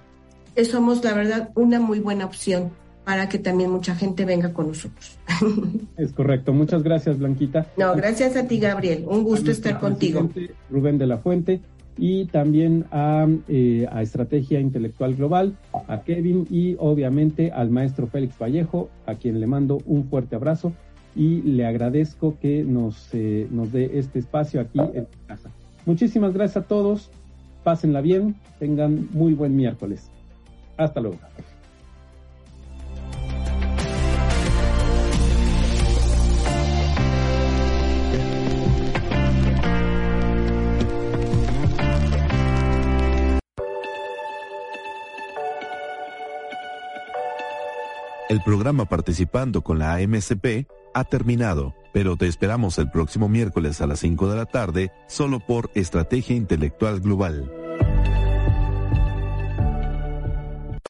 somos, la verdad, una muy buena opción para que también mucha gente venga con nosotros. Es correcto. Muchas gracias, Blanquita. No, gracias a ti, Gabriel. Un gusto estar contigo. Rubén de la Fuente y también a, eh, a, Estrategia Intelectual Global, a Kevin y obviamente al maestro Félix Vallejo, a quien le mando un fuerte abrazo y le agradezco que nos, eh, nos dé este espacio aquí en casa. Muchísimas gracias a todos, pásenla bien, tengan muy buen miércoles. Hasta luego. El programa Participando con la AMCP ha terminado, pero te esperamos el próximo miércoles a las 5 de la tarde solo por Estrategia Intelectual Global.